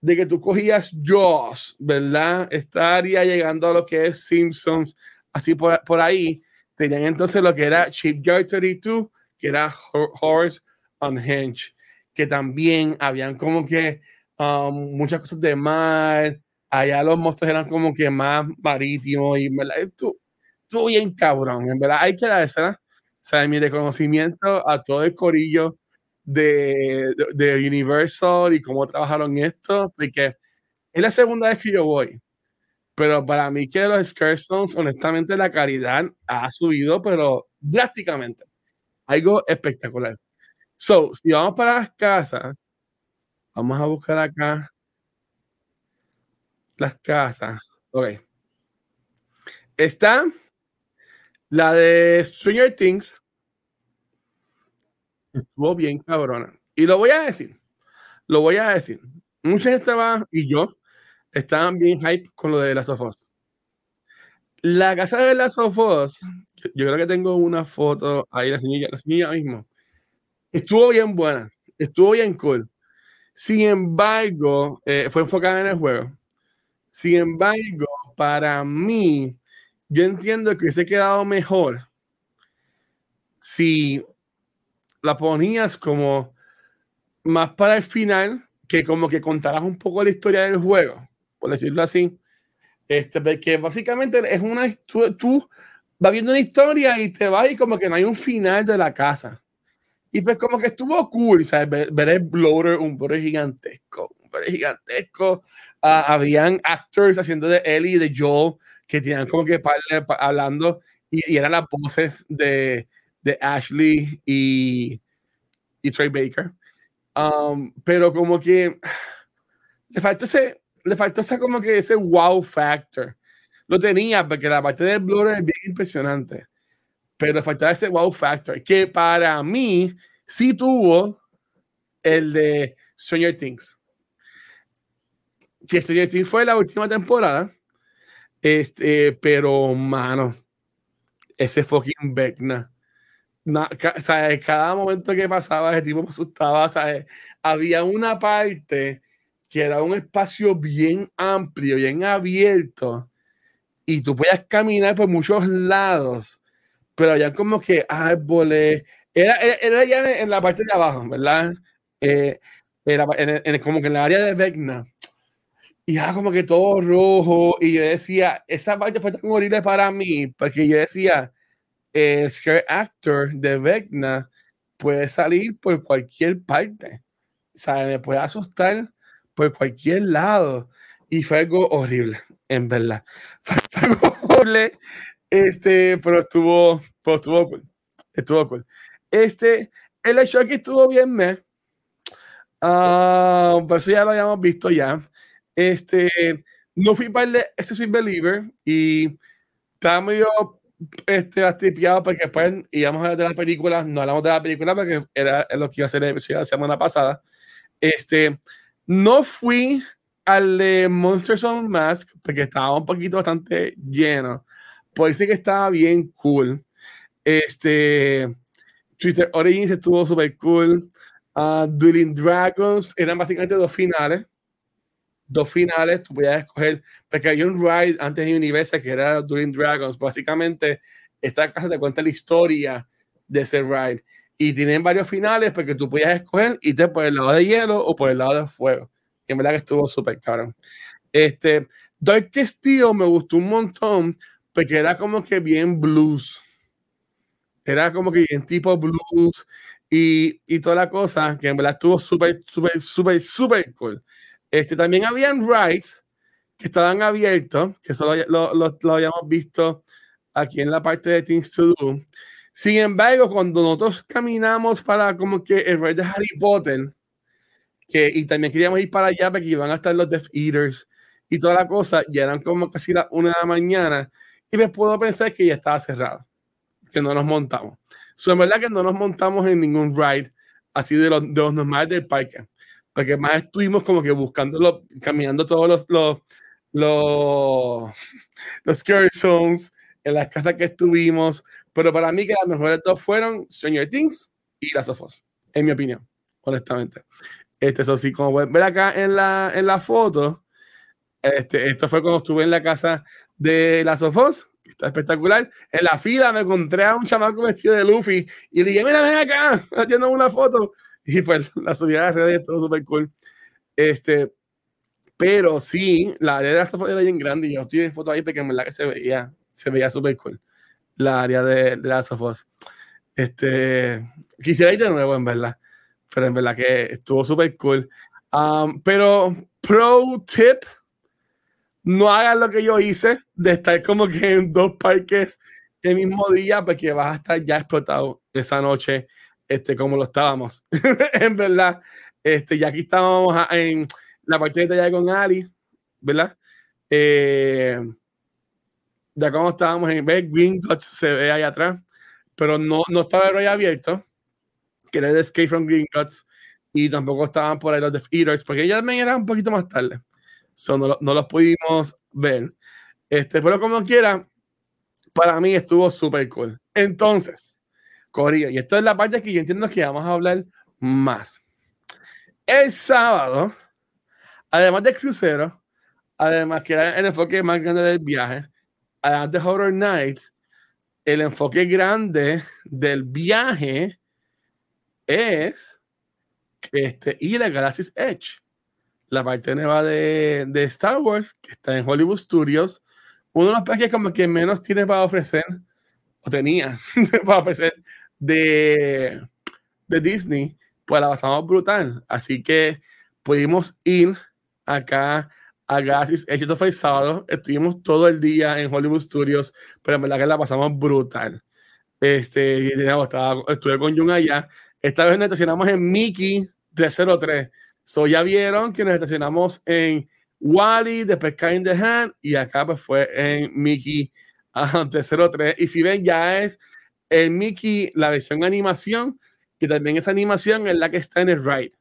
de que tú cogías Jaws, ¿verdad? Esta área llegando a lo que es Simpsons, así por, por ahí, tenían entonces lo que era Shipyard 32, que era Horse Unhinged, que también habían como que um, muchas cosas de mar, allá los monstruos eran como que más marítimos y ¿verdad? Estuvo, estuvo bien cabrón, en verdad hay que darse, O sea, mi reconocimiento a todo el corillo de, de, de Universal y cómo trabajaron esto, porque es la segunda vez que yo voy pero para mí que los Scarestones, honestamente, la calidad ha subido, pero drásticamente. Algo espectacular. So, si vamos para las casas, vamos a buscar acá las casas. Ok. Está la de Stranger Things. Estuvo bien cabrona. Y lo voy a decir. Lo voy a decir. Mucha gente va, y yo, estaban bien hype con lo de las sofos. La casa de las sofos, yo, yo, creo que tengo una foto ahí, la señora, la señora mismo. Estuvo bien buena, estuvo bien cool. Sin embargo, eh, fue enfocada en el juego. Sin embargo, para mí, yo entiendo que se ha quedado mejor si la ponías como más para el final, que como que contarás un poco la historia del juego por decirlo así. Este, porque básicamente es una. Tú, tú vas viendo una historia y te vas y como que no hay un final de la casa. Y pues como que estuvo cool, ¿sabes? Ver, ver el bloater, un bloater gigantesco, flores gigantescos. Ah, habían actors haciendo de Ellie y de Joel que tenían como que hablando y, eran las voces de, de Ashley y, y Trey Baker. Um, pero como que le faltó ese, le faltó ese como que ese wow factor. Lo tenía porque la parte del blur es bien impresionante, pero le faltaba ese wow factor que para mí sí tuvo el de Stranger Things. Que Stranger Things fue la última temporada, este, pero mano, ese fucking Vecna. Cada momento que pasaba, ese tipo me asustaba. ¿sabes? Había una parte que era un espacio bien amplio, bien abierto, y tú podías caminar por muchos lados, pero había como que árboles. Era, era, ya en, la parte de abajo, ¿verdad? Eh, era en, como que en la área de Vecna. Y era como que todo rojo. Y yo decía, esa parte fue tan horrible para mí, porque yo decía, el scare actor de Vecna puede salir por cualquier parte. O sea, me puede asustar por cualquier lado. Y fue algo horrible, en verdad. Fue, algo horrible, este, pero estuvo, pero estuvo cool. Estuvo cool. Este, el hecho que estuvo bien, me. Uh, por eso ya lo habíamos visto ya. Este, no fui para el Excessive Believer y estaba medio este, astipiado porque después íbamos a hablar de la película, no hablamos de la película porque era lo que iba a ser la semana pasada. Este, no fui al de Monsters on Mask porque estaba un poquito bastante lleno. Pues sí que estaba bien cool. Este, Twitter Origins estuvo súper cool. Uh, Dueling Dragons eran básicamente dos finales. Dos finales, tú podías escoger, porque hay un ride antes de Universal que era Dueling Dragons. Básicamente, esta casa te cuenta la historia de ese ride. Y tienen varios finales porque tú podías escoger irte por el lado de hielo o por el lado de fuego. En verdad que estuvo súper caro. Este, Dark Steel me gustó un montón porque era como que bien blues. Era como que bien tipo blues y, y toda la cosa, que en verdad estuvo súper, súper, súper, súper cool. Este, también habían rides que estaban abiertos, que solo lo, lo, lo habíamos visto aquí en la parte de Things to Do sin embargo, cuando nosotros caminamos para como que el rey de Harry Potter, que, y también queríamos ir para allá porque iban a estar los Death Eaters y toda la cosa, ya eran como casi las una de la mañana, y me puedo pensar que ya estaba cerrado, que no nos montamos. So, en verdad que no nos montamos en ningún ride así de los, de los normales del parque, porque más estuvimos como que buscándolo, caminando todos los, los, los, los scary zones, en las casas que estuvimos, pero para mí que las mejores dos fueron Stranger Things y Las Sofos, en mi opinión, honestamente. Este, eso sí, como pueden ver acá en la, en la foto, este, esto fue cuando estuve en la casa de Las Sofos, que está espectacular. En la fila me encontré a un chamaco vestido de Luffy y le dije, mira, ven acá, haciendo una foto. Y pues la subida de redes todo súper cool. Este, pero sí, la área de Las Sofos era bien grande y yo estoy en foto ahí porque en verdad que se veía, se veía súper cool la área de, de Last of Este, quisiera ir de nuevo, en verdad. Pero en verdad que estuvo súper cool. Um, pero, pro tip, no hagan lo que yo hice de estar como que en dos parques el mismo día, porque vas a estar ya explotado esa noche, este, como lo estábamos. en verdad, este, ya aquí estábamos en la parte de allá con Ali, ¿verdad? Eh, ya como estábamos en ver, Green Guts se ve ahí atrás, pero no, no estaba el abierto, que era de Escape from Green Guts, y tampoco estaban por ahí los Death Eaters, porque ya también era un poquito más tarde. So, no, no, los pudimos ver. Este, pero como quiera, para mí estuvo súper cool. Entonces, Corillo, y esto es la parte que yo entiendo que vamos a hablar más. El sábado, además del crucero, además que era el enfoque más grande del viaje, a The Horror Nights, el enfoque grande del viaje es este, ir a Galaxy's Edge, la parte nueva de, de, Star Wars, que está en Hollywood Studios. Uno de los parques como que menos tiene para ofrecer, o tenía para ofrecer, de, de Disney, pues la pasamos brutal. Así que pudimos ir acá a Gasis. Esto fue sábado. Estuvimos todo el día en Hollywood Studios, pero en verdad que la pasamos brutal. Este, estaba, estuve con Jun allá. Esta vez nos estacionamos en Mickey 303. So ya vieron que nos estacionamos en Wally, después in the Hand, y acá pues fue en Mickey 303. Y si ven, ya es el Mickey, la versión animación, que también esa animación es la que está en el ride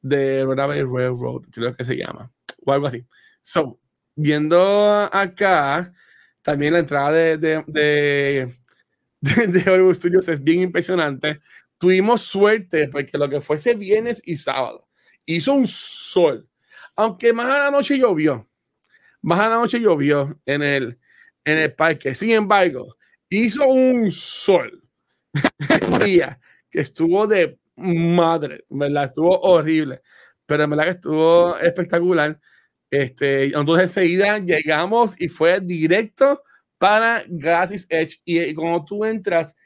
de Runaway Railroad, creo que se llama, o algo así. So, viendo acá, también la entrada de, de, de, de Hollywood Studios es bien impresionante. Tuvimos suerte porque lo que fue ese viernes y sábado hizo un sol, aunque más a la noche llovió, más a la noche llovió en el, en el parque. Sin embargo, hizo un sol día que estuvo de madre, ¿verdad? Estuvo horrible, pero en verdad que estuvo espectacular. Este, entonces enseguida llegamos y fue directo para Gracias Edge. Y, cuando tú entras,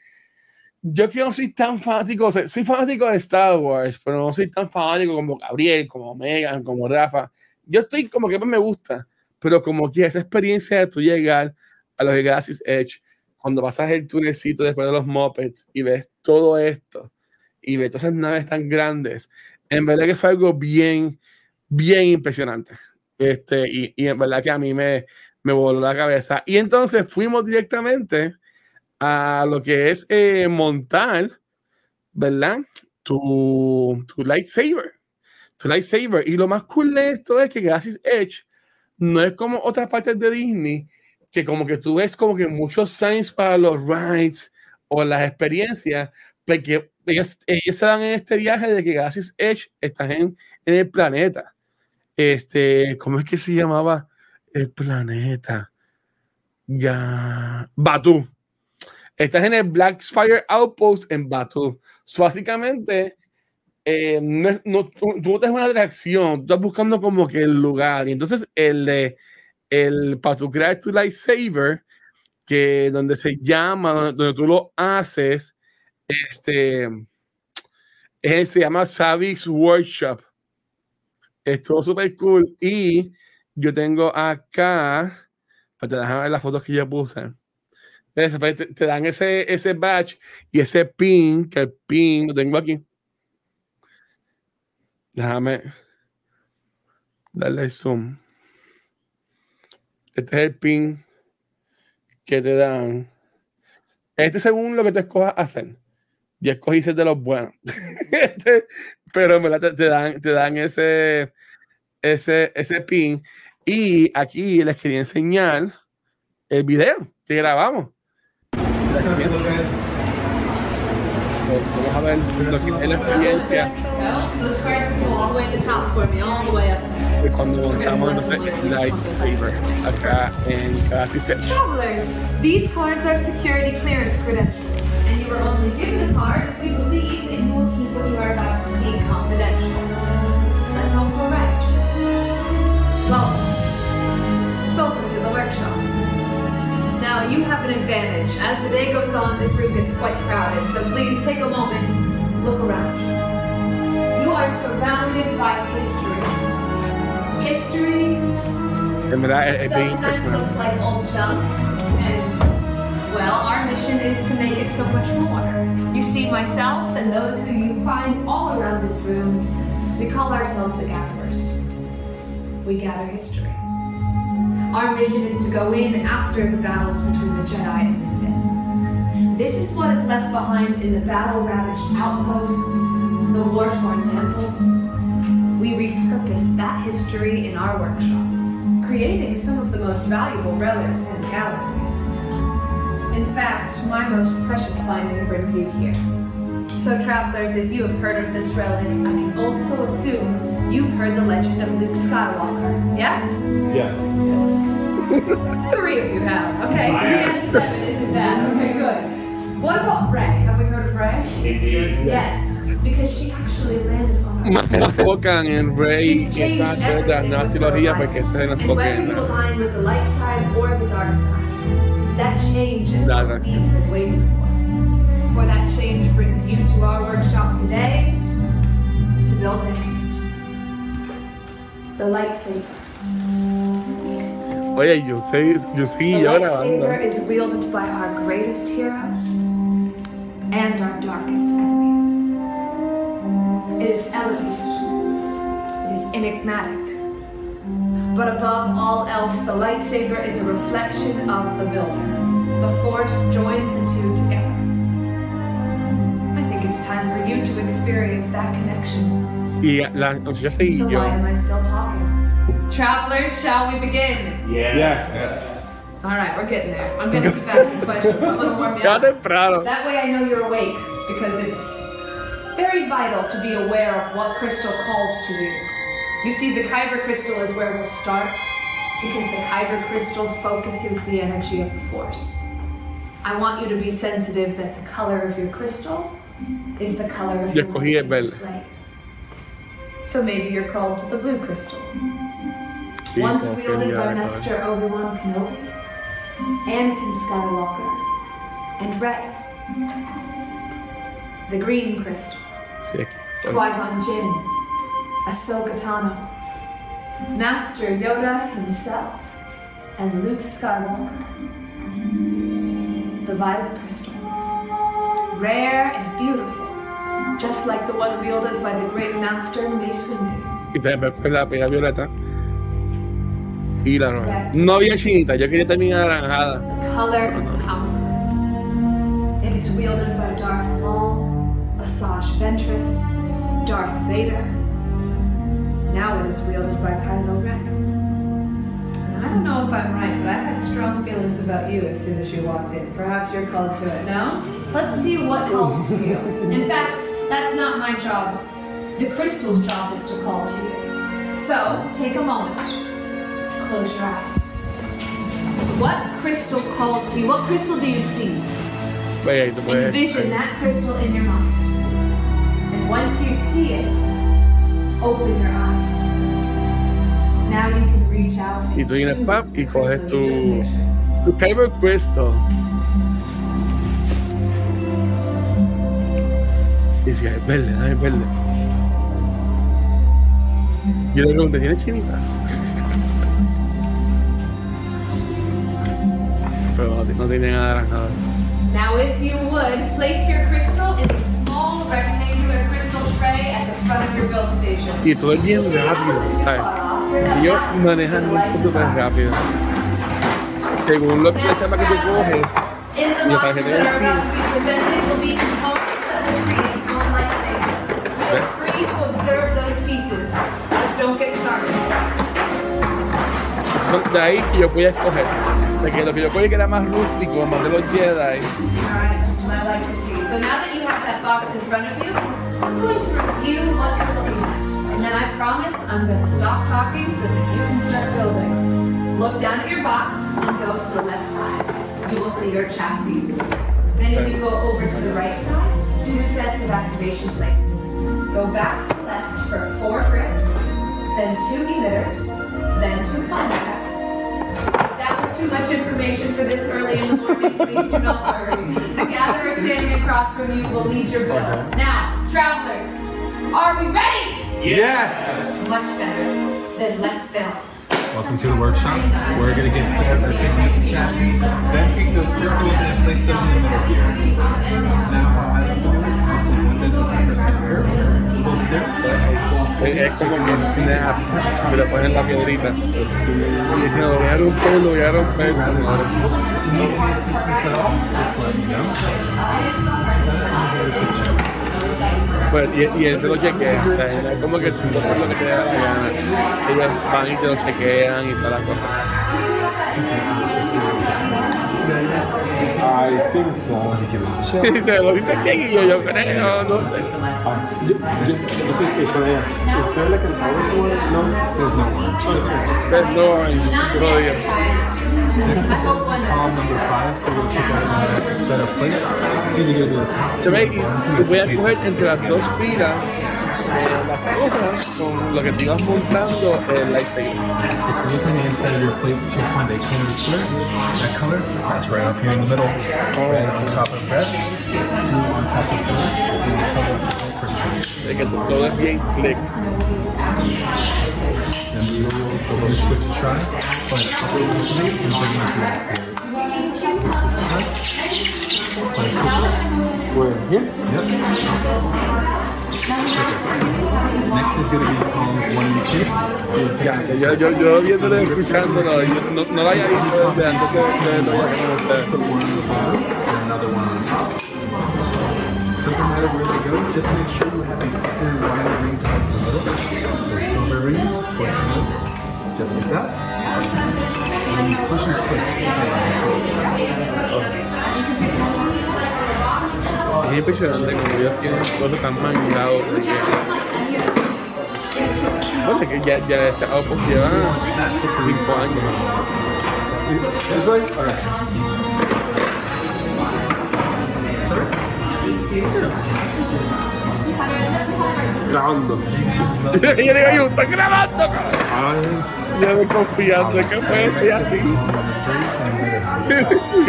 yo que no soy tan fanático, soy fanático de Star Wars, pero no soy tan fanático como Gabriel, como Megan, como Rafa. Yo estoy como que me gusta, pero como que esa experiencia de tú llegar a los Gracias Edge, cuando pasas el tunelcito después de los mopeds y ves todo esto, y ve todas esas naves tan grandes. En verdad que fue algo bien, bien impresionante. Este, y, y en verdad que a mí me, me voló la cabeza. Y entonces fuimos directamente a lo que es eh, montar, ¿verdad? Tu, tu lightsaber. Tu lightsaber. Y lo más cool de esto es que gracias Edge no es como otras partes de Disney que como que tú ves como que muchos signs para los rides o las experiencias, porque ellos, se dan en este viaje de que Galaxy's Edge están en, en, el planeta. Este, ¿cómo es que se llamaba el planeta? Ya, Batu. Estás en el Black Spire Outpost en Batu. básicamente, eh, no, no, tú, no tienes una atracción, tú estás buscando como que el lugar. Y entonces, el de el para tu crear tu lightsaber, que donde se llama, donde tú lo haces, este, se llama Savix Workshop. Estuvo súper cool. Y yo tengo acá, para te dejar las fotos que yo puse. Te, te, dan ese, ese badge y ese pin, que el pin lo tengo aquí. Déjame darle zoom. Este es el pin que te dan. Este según lo que te escojas hacer ya escogí de los buenos. Este, pero me te, te, dan, te dan ese, ese, ese pin. Y aquí les quería enseñar el video que grabamos. Vamos a ver lo que es la experiencia. Cuando montamos el lightsaber acá en Travelers, these cards are security clearance credentials. and you were only given a card if we believe that you will keep what you are about to see confidential. That's all correct. Welcome. Welcome to the workshop. Now, you have an advantage. As the day goes on, this room gets quite crowded, so please take a moment, look around. You are surrounded by history. History sometimes looks like old junk, and well, our mission is to make it so much more. You see, myself and those who you find all around this room, we call ourselves the Gatherers. We gather history. Our mission is to go in after the battles between the Jedi and the Sith. This is what is left behind in the battle-ravaged outposts, the war-torn temples. We repurpose that history in our workshop, creating some of the most valuable relics in the galaxy. In fact, my most precious finding brings you here. So travelers, if you have heard of this relic, I can also assume you've heard the legend of Luke Skywalker. Yes? Yes. Three of you have. Okay, three out of seven isn't bad. Okay, good. What about Ray? Have we heard of Ray? Indeed. Yes, because she actually landed on our Más enfocan en Rey y esta de la trilogía porque se enfocan en Whether you align with the light side or the dark side, that change is what we've been waiting for. That change brings you to our workshop today to build this. the lightsaber. Oye, yo sé, yo The seguí yo grabando. lightsaber is wielded by our greatest heroes and our darkest enemies. It is elevated. It is enigmatic. But above all else, the lightsaber is a reflection of the builder. The Force joins the two together. I think it's time for you to experience that connection. Y la muchacha seguí So yo. why am I still talking? Travelers, shall we begin? Yes. All right, we're getting there. I'm gonna keep asking questions. I'm gonna warm you up. That way I know you're awake because it's very vital to be aware of what crystal calls to you. You see, the Kyber crystal is where we'll start because the Kyber crystal focuses the energy of the Force. I want you to be sensitive that the color of your crystal is the color of your escogí el lightsaber's verde. blade. So maybe you're called to the blue crystal. Once wielded by. Master Obi-Wan Kenobi, Anakin Skywalker, and Rey. The green crystal, Aquí. Qui-Gon Jinn, Ahsoka Tano, Master Yoda himself, and Luke Skywalker. The violet crystal, rare and beautiful, just like the one wielded by the great Master Mace Windu. Y ves la pega violeta. Y la roja. No había chinita, yo quería terminar naranjada. the color of power. It is wielded by Darth Maul, Asajj Ventress, Darth Vader. Now it is wielded by Kylo Ren. And I don't know if I'm right, but I had strong feelings about you as soon as you walked in. Perhaps you're called to it. No? Let's see what calls to you. In fact, that's not my job. The crystal's job is to call to you. So, take a moment. Close your eyes. What crystal calls to you? What crystal do you see? Vaya, ahí te puedes. Envision that crystal in your mind. Once you see it, open your eyes. Now you can reach out Y and tú vienes pap the y coges crystal you just tu, tu Kyber Crystal. Y decía, es verde, ah, es verde. Yo le pregunté, ¿tienes chinita? Pero no, no tiene nada. Now, if you would, place your crystal in a small rectangular Y todo bien I rápido, ¿sabes? Ellos manejan súper above. rápido. Según lo que la chapa que tú coges, don't get started. son de ahí que yo voy a escoger. De que lo que yo cogí que era más rústico, más de los Jedi. Alright, I like to see. So now that you have that box in front of you, I'm going to review what you're looking at. And then I promise I'm going to stop talking so that you can start building. Look down at your box and go to the left side. You will see your chassis. Then if you go over to the right side, two sets of activation plates. Go back to the left for four grips, then two emitters, then two combo too much information for this early in the morning, please do not worry. The gatherer standing across from you will lead your build. Now, travelers, are we ready? Yes! Much better. Then let's build. Welcome to the workshop. We're gonna get started by picking up the chassis, then take those crystals and place them in the middle here. Now, how I like to do it is put one dozen fiber centers, both there, Es como que snap, me lo ponen en la piedrita. Y diciendo, voy a romper, lo voy a romper. Pues, y, y él te lo chequea. O sea, no es como que tú haces lo que te da la gana. Ellos van y te lo chequean y toda la cosa. I think so. Y te lo dice quién y yo, yo creo, no sé. Ah, yo, yo, yo sé que con ella. ¿Usted es la que el favor no? There's no orange. Pero no, y yo Not se lo digo. I hope one Column does. number five, so we'll pick out an extra set of plates. Either gonna do the top. Se ve, two y bottom, tú voy a two coger plates. entre las dos filas eh, las cosas con lo que te ibas montando el lightsaber. If you're looking the inside of your plates, you'll find a colored square. That color, that's right up here in the middle. On top of red, blue on top of blue, and the color of crystal. De que todo es bien click. Then we But when you switch to shy, find a couple of the and bring it to that blade. Find. Where? Here? Yep. Next is going to be called one and two. You'll pick Ya, up yo, yo, yo viéndolo, escuchándolo, yo no, no lo había visto desde antes de, de lo que con ustedes. put one on the bottom and another one on top. Doesn't matter where they go, just make sure you have a clear wire ring towards the middle. Those silver rings towards the middle. Just like that. And you push and twist. Es impresionante como ellos tienen cosas tan mangados. de que- Bueno, que ya, ya ese Opus lleva 5 años. This way? Grabando. yo digo, yo, ¿están grabando? cabrón?" Ya me que puede ser así.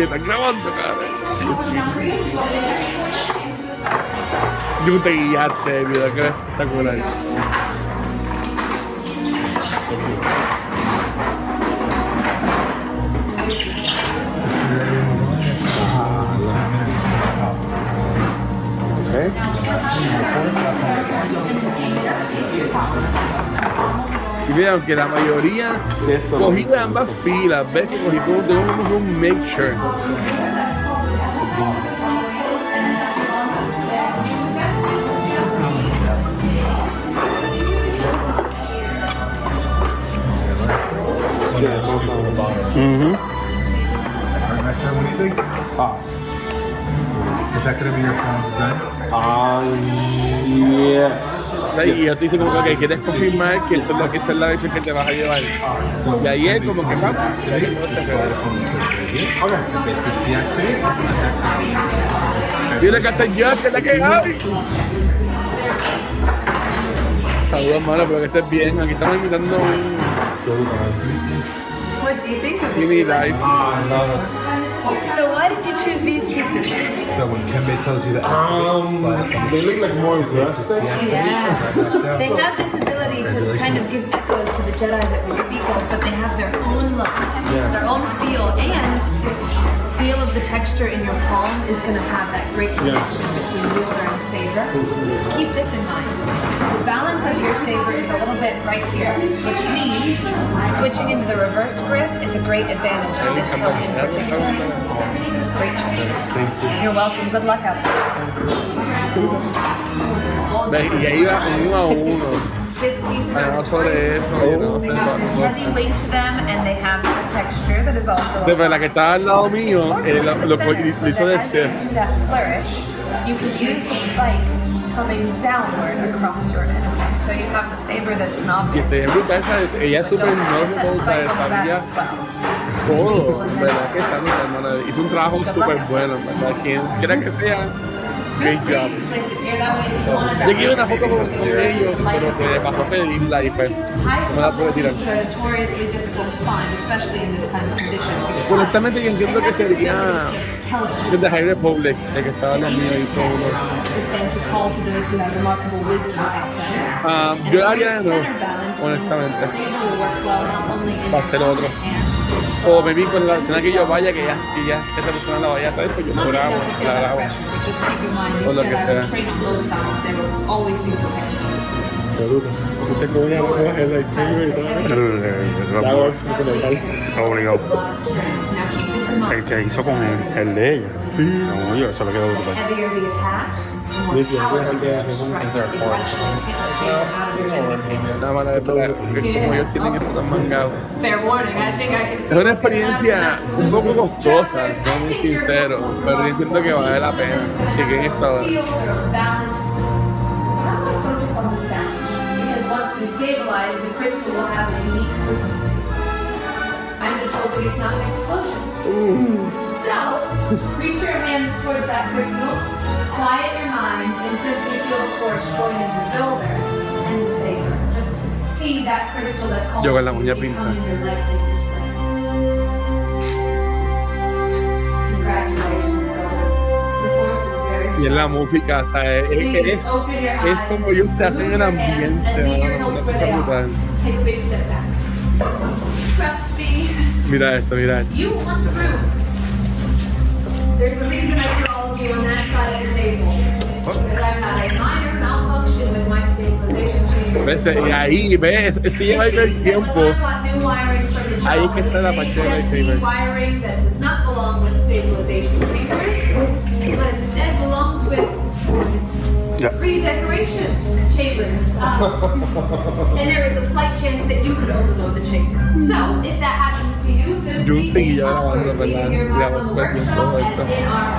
están grabando, cabrón. Yo te guiaste, video que es espectacular. okay. Y mira, aunque la mayoría De cogí de ambas filas, ves que cogí como, tengo como un make sure. Next time, what do you think? Ah. Is that going to be your final design? Ah, yes. Y yo te dice como que quieres confirmar que esto es lo que esta es la versión que te vas a llevar. Y ahí es como que vamos. Y ahí no te quedas. Dile que hasta yo, que la que Gaby. Saludos, mano, pero que estés bien. Aquí estamos invitando a un What do you think of mini it? live. Ah, I love it. So why did you choose these pieces? So when Kembe tells you that, activate, slide it on the um, They look like more This aggressive. deactivate. Slide back down. They have this ability to kind of give echoes to the Jedi that we speak of, but they have their own look, their own feel, and feel of the texture in your palm is going to have that great connection between wielder and saber. Keep this in mind. The balance of your saber is a little bit right here, which means switching into the reverse grip is a great advantage to this hilt in particular. Great choice. You're welcome. Good luck out there. Ve, Y ahí va uno a uno. Sith pieces are Hablamos sobre notorious. eso. y no They have this heavy weight to them and they have a texture that is also. De la que estaba al lado mío, eh, lo, lo, lo hizo de As you Sith. do that flourish, you can use the spike coming downward across your neck. So you have the saber that's an Y obvious. este, brutal, esa- ella es súper that o sea, sabía todo, ¿verdad? Que está mi hermana. Hizo un trabajo súper bueno, ¿verdad? Quien quiera que sea, Free job. Yo quiero una foto con, con ellos, pero se pasó a pedirla y pues no me la pude tirar. pieces are notoriously difficult to find, especially in this kind of condition. because Honestamente, yo entiendo que sería us desde High Republic, de que estaba la mía hizo uno. Ah, yo a haría de nuevo, honestamente. Para hacer otro. O me vi con la escena que yo vaya, que ya, que ya esa persona la vaya a saber, pues yo you grabo, la grabo. O lo que sea. Usted no es el lightsaber y todo. La. Obligado. El que hizo con el, el de ella. No, yo, eso le quedó brutal. Heavier the attack, the more Dice, powerful "Deja que the hace un- strike. is there a If force?" you want to get the saber out of your enemy's hands. Nada más la de pelear, porque como ellos tienen eso tan mangado. Fair warning, I think I can see Es una what's gonna experiencia happen un poco next. costosa, Travelers, siendo I muy think you're sincero, going pero to yo entiendo que vale la pena. Chequen esto ahora. Feel or balance. How do I focus on the sound? Because once we stabilize, the crystal will have a unique frequency. I'm just hoping it's not an explosion. So, reach your hands towards that crystal, quiet your mind, and simply feel the force joining the builder and the saber. Just see that crystal that calls you becoming your friend. Congratulations. The force is very y en la música, o sea, es, Please es, como ellos te hacen el ambiente, brutal. Take a big step back. Trust me. Mira esto, mira esto. You want the room. There's a reason I put all of you on that side of the table. Because I've a minor malfunction with my stabilization chambers. ¿Ves? Y ahí, ves, eso lleva It ahí el seems that tiempo. when I got new wiring from the Ahí que está la they parte de sent me lightsaber. wiring that does not belong with stabilization chambers, but instead belongs with Yeah. redecoration chambers. Uh, and there is a slight chance that you could overload the chamber. So, if that happens to you, simply Yo seguía make up grabando, for leaving ¿verdad? your mark on Grabamos the perdiendo workshop todo and esto. in our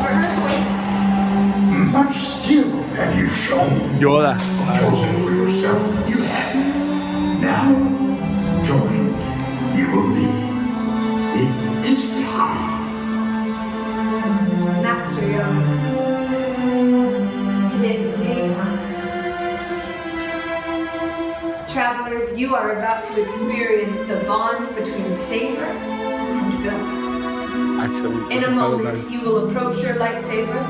For earthquakes. Much skill have you shown. Yoda. Chosen for yourself you have. Now, joined you are about to experience the bond between Saber and Bill. Actually, In a esto está moment, brutal. you will approach your lightsaber.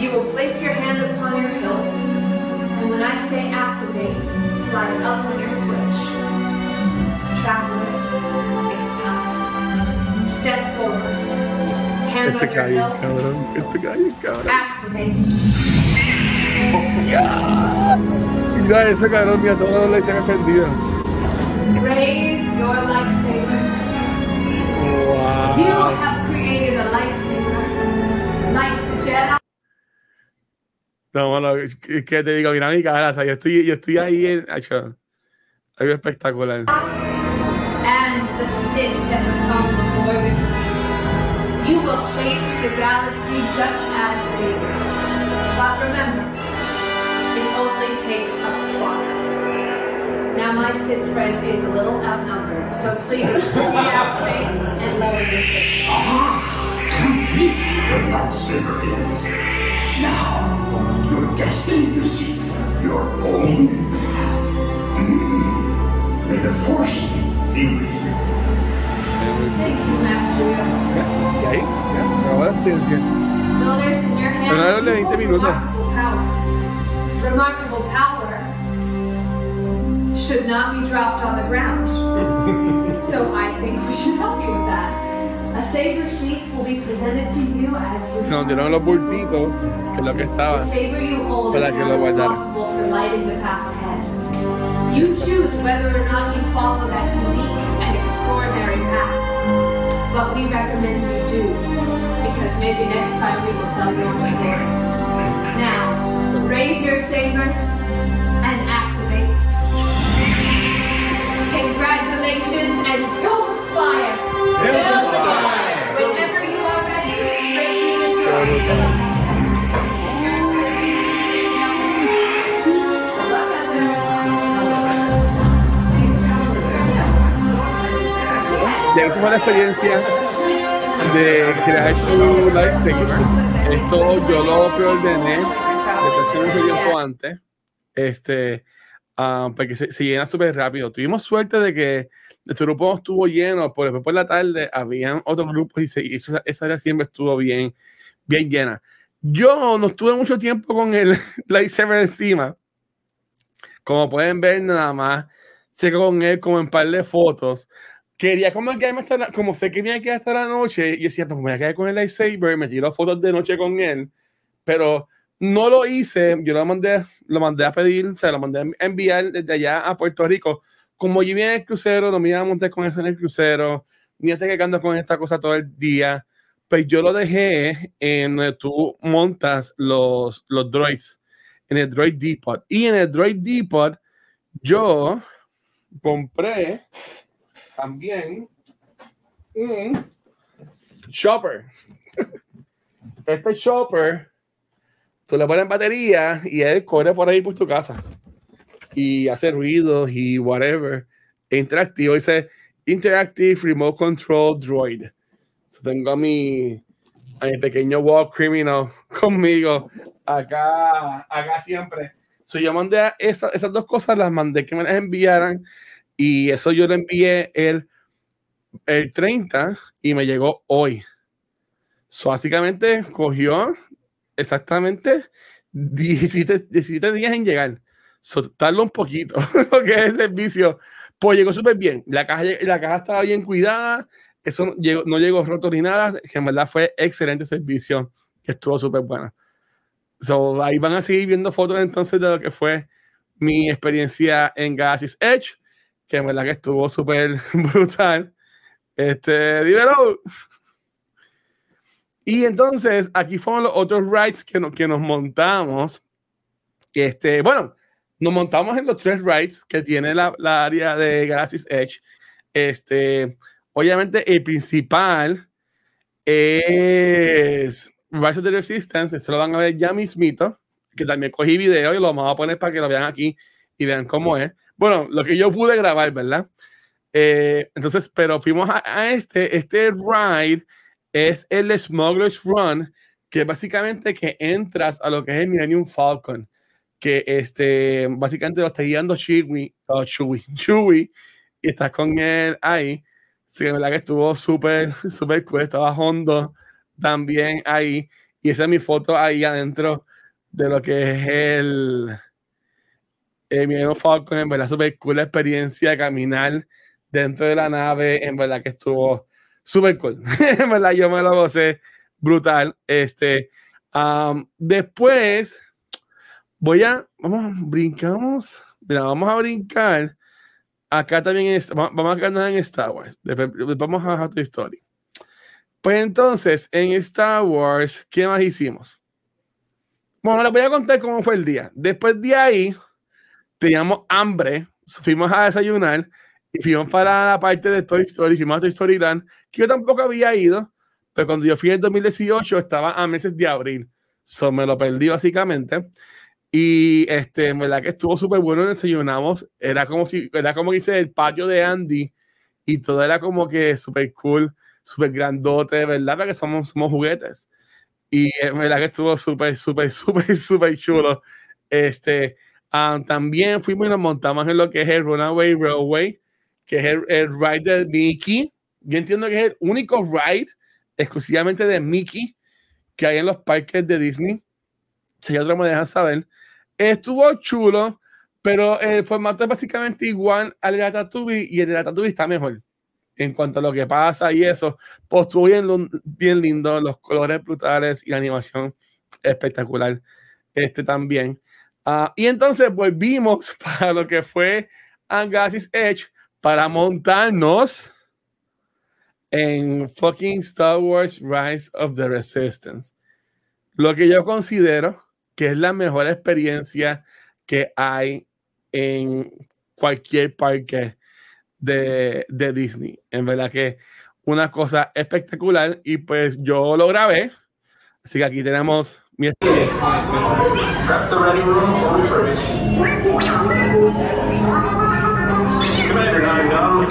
You will place your hand upon your hilt. And when I say activate, slide up on your switch. Travelers, it's time. Step forward. Hand Este on your cae, hilt. cabrón. Este cae, cabrón. Activate. Mira eso, cabrón. Mira todo lo que se ha perdido. Raise your lightsabers. You have created a lightsaber. Like the Jedi. No, bueno, es que te digo, mira mi cara. O sea, yo estoy, yo estoy ahí en. Acho, algo espectacular. and the Sith that have come before them. You will change the galaxy just as they did. But remember, it only takes a spark. Now my Sith friend is a little outnumbered, so please be deactivate and lower your Sith. Complete your lightsaber is. Now, your destiny you seek, your own path. Mm. May the Force be with you. Thank you, Master Yoda. Y ahí, ya, se acabó la experiencia. Builders in your Pero era hands, de 20 hold minutos. remarkable power. Remarkable power should not be dropped on the ground. so I think we should help you with that. A saber sheath will be presented to you as you Se nos dieron los bultitos, que es lo que The estaba. saber you hold Para is que lo guardara. responsible for lighting the path ahead. You choose whether or not you follow that unique and extraordinary path. But we recommend you do, because maybe next time we will tell your story. Now, raise your sabers Congratulations and the spire! The spire! Whenever you are ready, straight to the Ya hicimos la experiencia de crear tu lightsaber. Esto yo lo preordené desde hace mucho tiempo antes. Este, ah, porque se, se llena súper rápido. Tuvimos suerte de que nuestro grupo estuvo lleno, pero después por la tarde habían otros grupos y, se, y esa, esa área siempre estuvo bien, bien llena. Yo no estuve mucho tiempo con el lightsaber encima. Como pueden ver, nada más sé con él como en par de fotos. Quería como quedarme hasta la- como sé que me iba a quedar hasta la noche, y decía, pues me voy a quedar con el lightsaber, me tiró fotos de noche con él, pero no lo hice, yo lo mandé, lo mandé a pedir, o sea, lo mandé a enviar desde allá a Puerto Rico. Como yo vine en el crucero, no me iba a montar con eso en el crucero, ni estoy quedando con esta cosa todo el día, pues yo lo dejé en donde tú montas los, los droids, en el Droid Depot. Y en el Droid Depot, yo compré también un shopper. Este shopper, tú le pones batería y él corre por ahí por tu casa y hace ruidos y whatever. Interactivo, dice Interactive Remote Control Droid. So, tengo a mi, a mi pequeño Wall Criminal conmigo acá, acá siempre. So, yo mandé a esa- esas dos cosas, las mandé que me las enviaran y eso yo lo envié el, el 30 y me llegó hoy. So, básicamente cogió exactamente 17, 17 días en llegar. So, tarda un poquito lo que es el servicio. Pues llegó súper bien. La caja, la caja estaba bien cuidada. Eso no llegó, no llegó roto ni nada. Que en verdad fue excelente servicio. Que estuvo súper buena. So, ahí van a seguir viendo fotos entonces de lo que fue mi experiencia en Galaxy's Edge. Que en verdad que estuvo súper brutal. Este, dímelo. Y entonces aquí fueron los otros rides que, no, que nos montamos. Este, bueno, nos montamos en los tres rides que tiene la, la área de Galaxy's Edge. Este, obviamente el principal es Rise of the Resistance. Esto lo van a ver ya mismito, que también cogí video y lo vamos a poner para que lo vean aquí y vean cómo es. Bueno, lo que yo pude grabar, ¿verdad? Eh, entonces, pero fuimos a, a, este, este ride es el Smuggler's Run, que básicamente que entras a lo que es el Millennium Falcon, que este, básicamente lo está guiando Chewie, oh, Chewie, Chewie, y estás con él ahí. Sí, la verdad que estuvo súper, súper cool, estaba hondo también ahí, y esa es mi foto ahí adentro de lo que es el, el Millennium Falcon, en verdad súper cool la experiencia de caminar dentro de la nave, en verdad que estuvo súper cool. verdad, yo me lo gocé brutal. Este, después, voy a, vamos, brincamos, mira, vamos a brincar. Acá también vamos a quedarnos en Star Wars. Vamos a tu historia. Pues entonces, en Star Wars, ¿qué más hicimos? Bueno, les voy a contar cómo fue el día. Después de ahí, teníamos hambre, fuimos a desayunar y fuimos para la parte de Toy Story, fuimos a Toy Story Land, que yo tampoco había ido, pero cuando yo fui en 2018 estaba a meses de abril, so me lo perdí básicamente. Y este, verdad que estuvo súper bueno, desayunamos, era como si, era como dice el patio de Andy, y todo era como que súper cool, súper grandote, ¿verdad? Porque somos, somos juguetes. Y es verdad que estuvo súper, súper, súper, súper chulo. Este, um, también fuimos y nos montamos en lo que es el Runaway Railway, que es el, el, ride de Mickey. Yo entiendo que es el único ride exclusivamente de Mickey que hay en los parques de Disney. Si otro me dejan saber. Estuvo chulo, pero el formato es básicamente igual al de Ratatouille y el de Ratatouille está mejor en cuanto a lo que pasa y eso. Pues estuvo bien, bien lindo, los colores brutales y la animación espectacular. Este también. Uh, y entonces volvimos para lo que fue Galaxy's Edge para montarnos en fucking Star Wars Rise of the Resistance. Lo que yo considero que es la mejor experiencia que hay en cualquier parque de, de Disney. En verdad que una cosa espectacular y pues yo lo grabé. Así que aquí tenemos mi experiencia.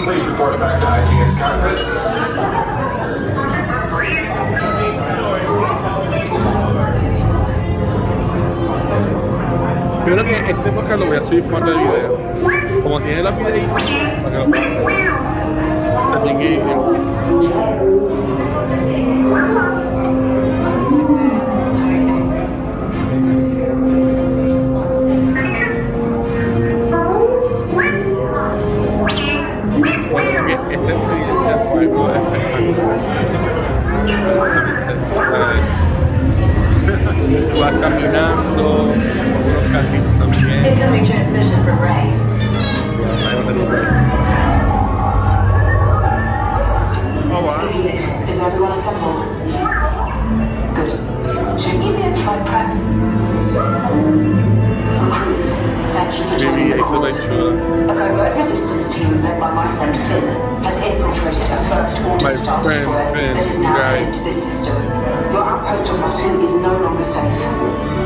Commander 9 please report back to IGS cockpit. Yo creo que este podcast lo voy a subir formato de video. Como tiene los videitos, para que lo También que. Caminando, algunos carritos también. Incoming transmission from Ray. Oh, wow. Is everyone assembled? Good. Shouldn't you be in flight prep? Recruits, thank you for joining the cause. A covert resistance team led by my friend Finn has infiltrated a first order My star friend destroyer Finn, that is now right. headed to this system. Your outpost on Batu is no longer safe.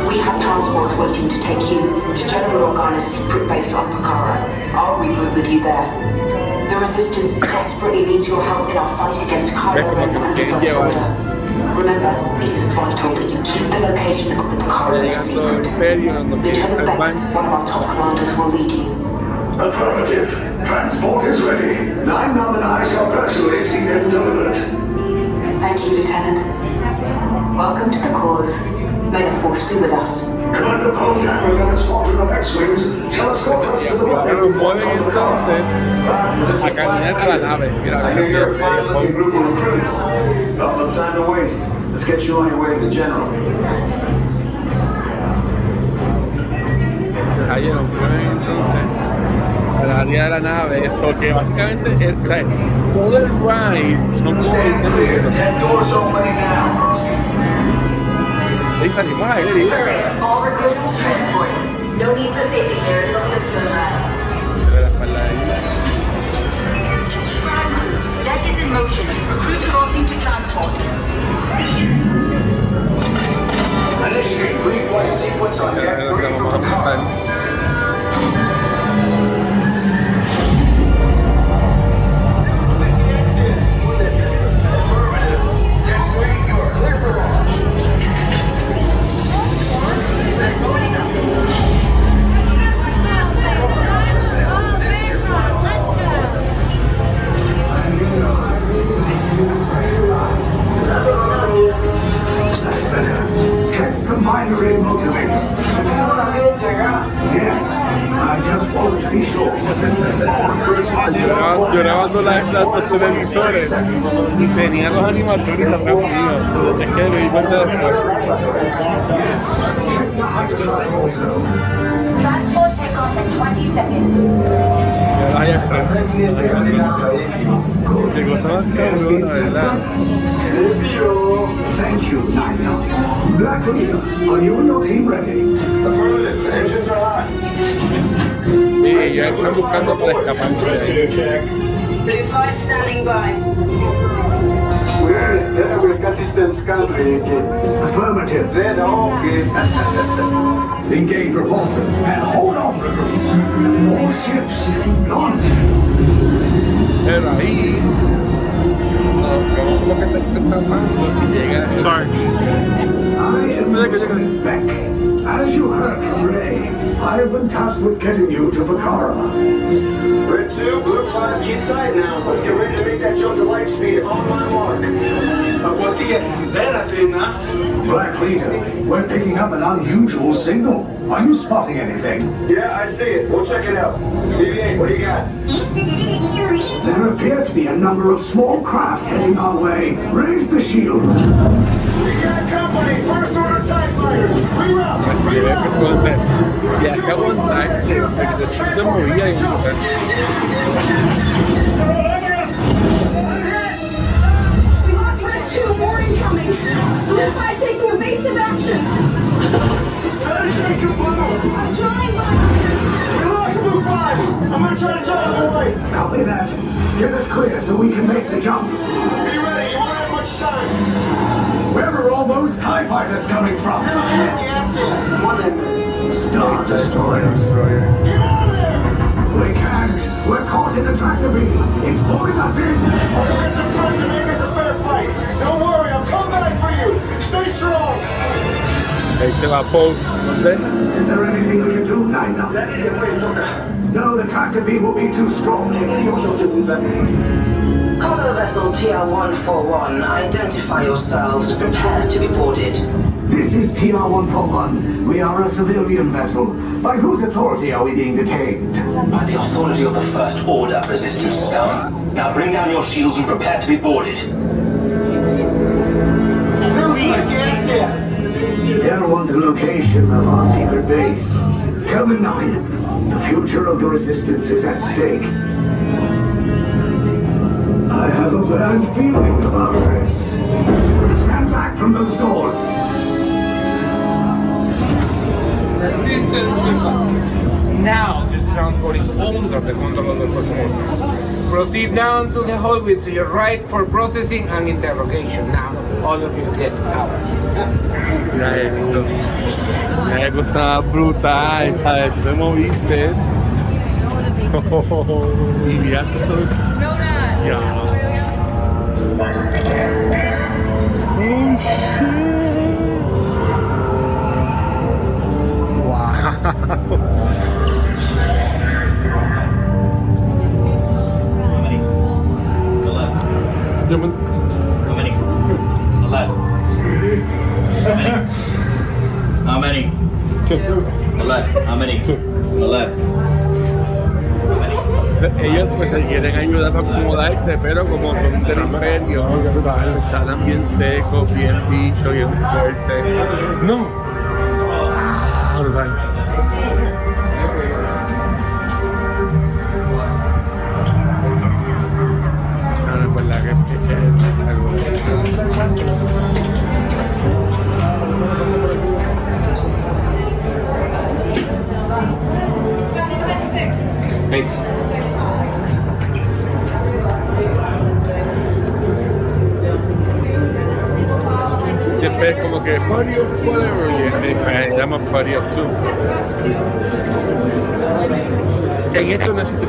We have transports waiting to take you to General Organa's secret base on Pakara. I'll regroup with you there. The resistance desperately needs your help in our fight against Kylo and the First Order. Remember, it is vital that you keep the location of the Pakara base Llegando secret. Imperio, en lo que es Lieutenant Beck, one of our top commanders, will lead you. Affirmative. Transport is ready. Nine Num and I shall personally see them delivered. Thank you, Lieutenant. Welcome to the cause. May the force be with us. Commander Poltamer and a squadron of X-Wings shall escort us to the Pero rendezvous on the Colorado. entonces a caminar a la nave. Mira, I hear you're a fine-looking group of recruits. Well, no time to waste. Let's get you on your way to the general. ahí nos mueven al área de la nave. Eso que básicamente el, o sea, todo el ride son como 20 minutos. Y salimos a All transport. No need for safety clearance from this moon ride. de la espalda de ella. Deck is in motion. Recruits crossing to transport. Initiate green flight sequence on deck lo que three vamos a from Picard. montar. Check the binary motivator. Yes, I just wanted to be sure. Yo grabando la los televisores y tenía los animatronics atrás míos. Es que me di cuenta después. Check the hyperdrive also. Transport takeoff in 20 seconds. Me las. Qué cosa más cabrona, ¿verdad? Thank you, Nina. Black Leader, are you and your team ready? Affirmative. Engines are hot. Sí, yo estoy buscando para escapar. Blue 5 standing by. Red systems country. Affirmative. Red okay. Engage repulsors and hold on, recruits. More ships. Launch. Pero ahí. No, vamos lo que está tratando y llega. Sorry. I am Beck. As you heard from Ray, I have been tasked with getting you to Vakara. Red 2, Blue 5, keep tight now. Let's get ready to make that jump to light speed on my mark. Black Leader, we're picking up an unusual signal. Are you spotting anything? Yeah, I see it. We'll check it out. BB-8, what do you got? There appear to be a number of small craft heading our way. Raise the shields. We got company. First We lost Red 2. More incoming. Blue 5 taking evasive action. Try to shake your blue. I'm trying, but... We lost Blue 5. I'm gonna try to jump on the. Copy that. Get us clear so we can make the jump. Be ready. You won't have much time. Where are all those TIE fighters coming from? Star Destroyers. Get out of there. We can't. We're caught in a tractor beam. It's pulling us in. I'll get some friends and make this a fair fight. Don't worry. I'm coming back for you. Stay strong. Hey, se va Paul. ¿Dónde? Is there anything we can do, Nina? No, the tractor beam will be too strong. Cargo vessel TR-141, identify yourselves and prepare to be boarded. This is TR-141. We are a civilian vessel. By whose authority are we being detained? By the authority of the First Order, Resistance Scum. Now bring down your shields and prepare to be boarded. They're on the location of our secret base. Kelvin 9, the future of the Resistance is at stake. I have a bad feeling about this. Stand back from those doors. Now this transport is under the control of the. Proceed down to the hallway to your right for processing and interrogation. Now, all of you get out. Mira esto. Mira qué cosa brutal, ¿sabes? Tú te moviste. y mira eso. Ya. Oh shit. Wow. Yo many? Two. The left. How many? Two. The left. Ellos pues te quieren ayudar a acomodarte, pero como son del imperio, están bien secos, bien dichos, bien fuertes. No. Oh.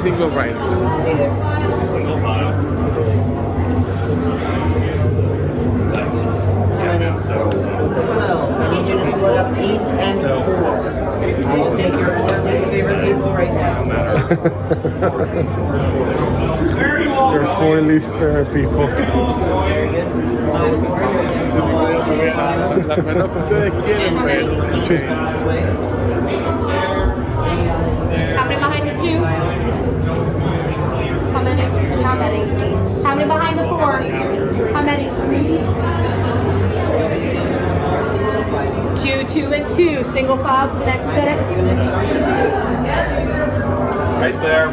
Single riders. I need you to split up eight and four. I will take your four least favorite people right now. Your four least favorite people. La menos que ustedes quieren, pero Sí. How many behind the two? How many? How many? How many behind the four? How many? Two, two, and two. Single file to the next FedEx unit. Right there.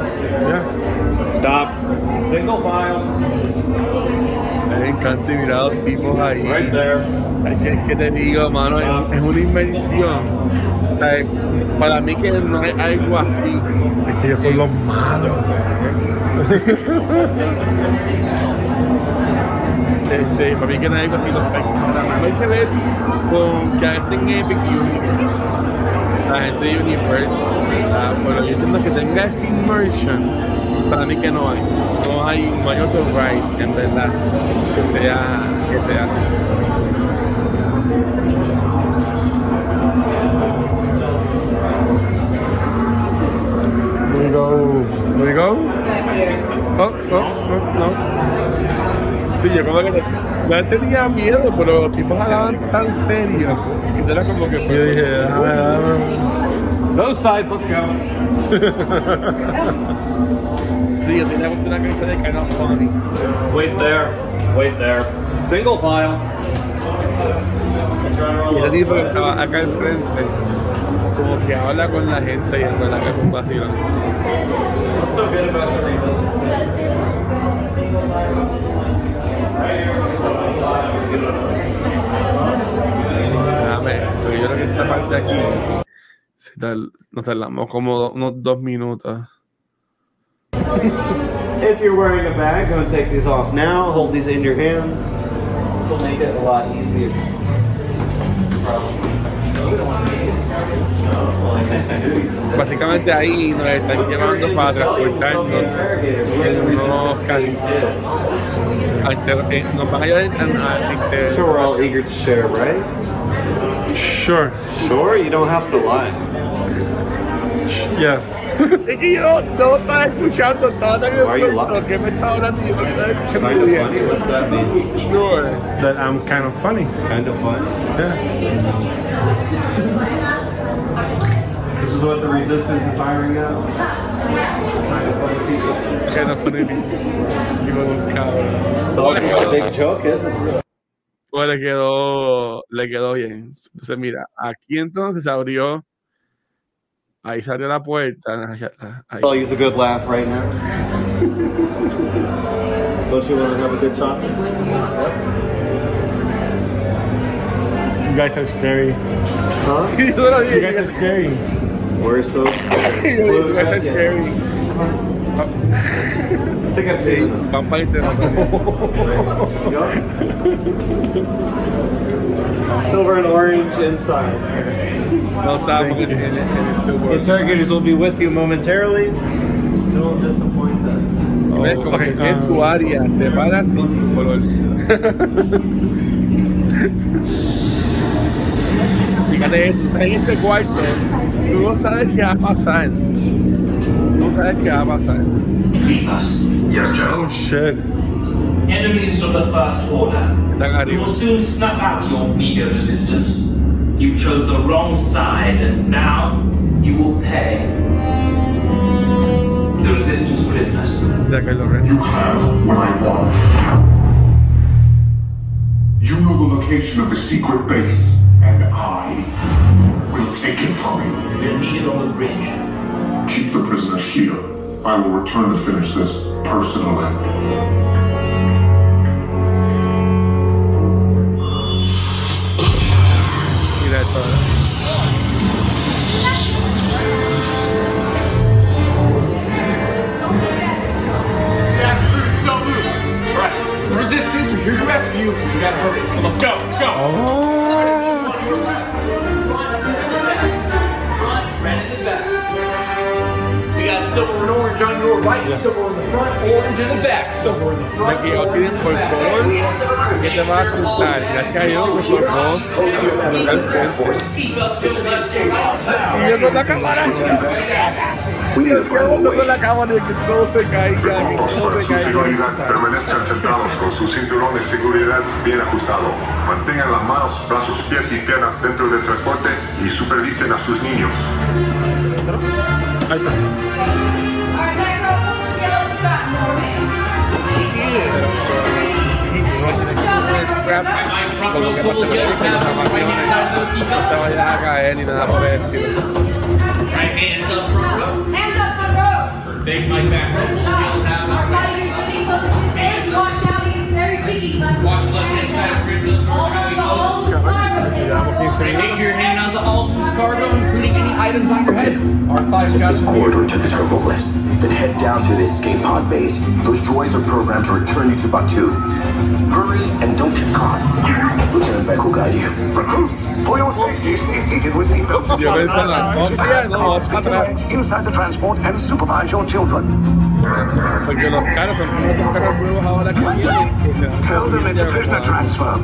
ya. Stop. Single file. Me encanta mirar a los tipos ahí. Right there. Así es que te digo, mano, es, es una invención. O sea, para mí que no hay algo así. Es que ellos son los malos. Este, para mí que algo así. Los hay que ver con que en Epic Universe. La gente de Universe. ¿verdad? Pero yo entiendo que tenga este immersion. Para mí que no hay. No hay, no hay otro ride, en verdad, que sea, que sea así. We go. We go. Oh, oh, no. Sí, yo como que no tenía miedo, pero los tipos hablaban tan serio. Y era como que Yo dije, dame, dame. Those sides, let's go. Sí, yo tenía una cabeza de kind of funny. Wait there. Wait there. Single file. Y ese tipo que estaba acá enfrente, como que habla con la gente y que es un vacío. What's so good about the resistance? Ah, Déjame, porque yo creo que esta parte de aquí se tal- nos tardamos como do- unos dos minutos. If you're wearing a bag, go and take these off now. Hold these in your hands. This will make it a lot easier. Básicamente ahí nos están llevando para transportarnos en unos carritos. Alter- eh, Nos van a llevar en- en- a- inter- Sure, we're all eager to share, right? Sure. Sure, you don't have to lie. Yes. Es que yo no estaba escuchando, estaba tan Why are you lying? que me estaba hablando y yo no estaba escuchando Kind of bien. funny. What's that mean? Sure. That I'm kind of funny. Kind of fun. Yeah. This is what the resistance is hiring now. Kind of funny people. Que no pone ni- ni con un cabrón. It's a big joke, isn't it? Pues le quedó, le quedó bien. Entonces, mira, aquí entonces se abrió, ahí salió la puerta. Ahí. I'll use a good laugh right now. Don't you want to have a good talk? You guys are scary. Huh? You You guys are scary. We're so scary. You guys are scary. I think I've seen them. Van para el Silver and orange inside. No estábamos en, en, en el super. Interrogators will be with you momentarily. Don't disappoint them. ¿Ves? Como que en tu área te paras en tu en este cuarto, tú no sabes qué va a pasar. No sabes qué va a pasar. Oh shit. Enemies of the First Order. Arriba. will soon snuff out your meager resistance. You chose the wrong side, and now you will pay. The resistance prisoners. You have what I want. You know the location of the secret base, and I will take it from you. They're needed on the bridge. Keep the prisoners here. I will return to finish this personally. Mira esto. The resistance are here to rescue. You gotta hurry. So. Let's go. Right, silver in the front, orange in the back, silver in the front. Aquí lo tienen por favor. Que te va a asustar. Gracias a Dios que por dos. Y yo con la cámara. Mira, segundo con la cámara de que todo se caiga. Para se su seguridad, permanezcan sentados con su cinturón de seguridad bien ajustado. Mantengan las manos, brazos, pies y piernas dentro del transporte y supervisen a sus niños. Ahí está. Lo que pasa con las informaciones, no te vayas a caer ni nada por el estilo. Right hands up front row. me. Hands up front row. Perfect. My back row. Both heels have Our up. body is really close to his hands. Watch out, he gets very cheeky, son. Watch left hand side. Princess Almost a whole loose bar rotate. Make sure you're hanging on to all loose cargo, including any items on your heads. R5 Take this corridor to the turbo lift, then head down to the escape pod base. Those droids are programmed to return you to Batu. Hurry and don't get caught. Lieutenant Beck will guide you. Recruits, for your safety, stay seated with seatbelts Yo pensando, no, ya, no, inside the transport and supervise your children. Porque los carros son como los nuevos ahora que vienen. que se dan Tell them it's a prisoner transfer.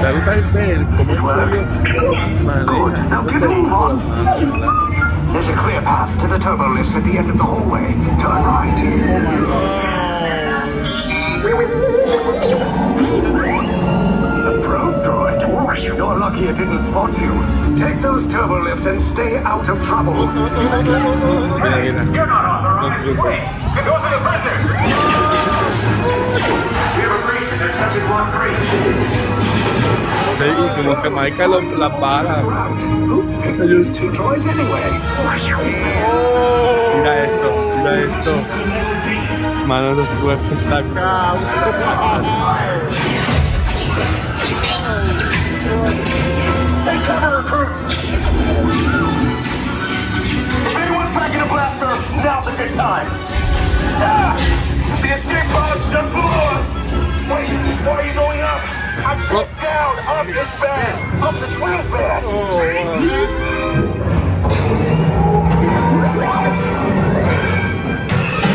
Ruta del ver cómo es Good. Now get a move on. There's a clear path to the turbo lifts at the end of the hallway. Turn right. A probe droid. You're lucky it didn't spot you. Take those turbo lifts and stay out of trouble. Mira, mira. No, no, Sí, y como se marcan los- las balas. These two droids anyway. Mira esto, mira esto. Mano, eso fue espectacular. Take cover, recruits! If anyone's packing a blaster, now's a good time. Ah! The escape pod's just below us! Wait, why are you going up? I'm sitting down! Up is bad! Up is real bad!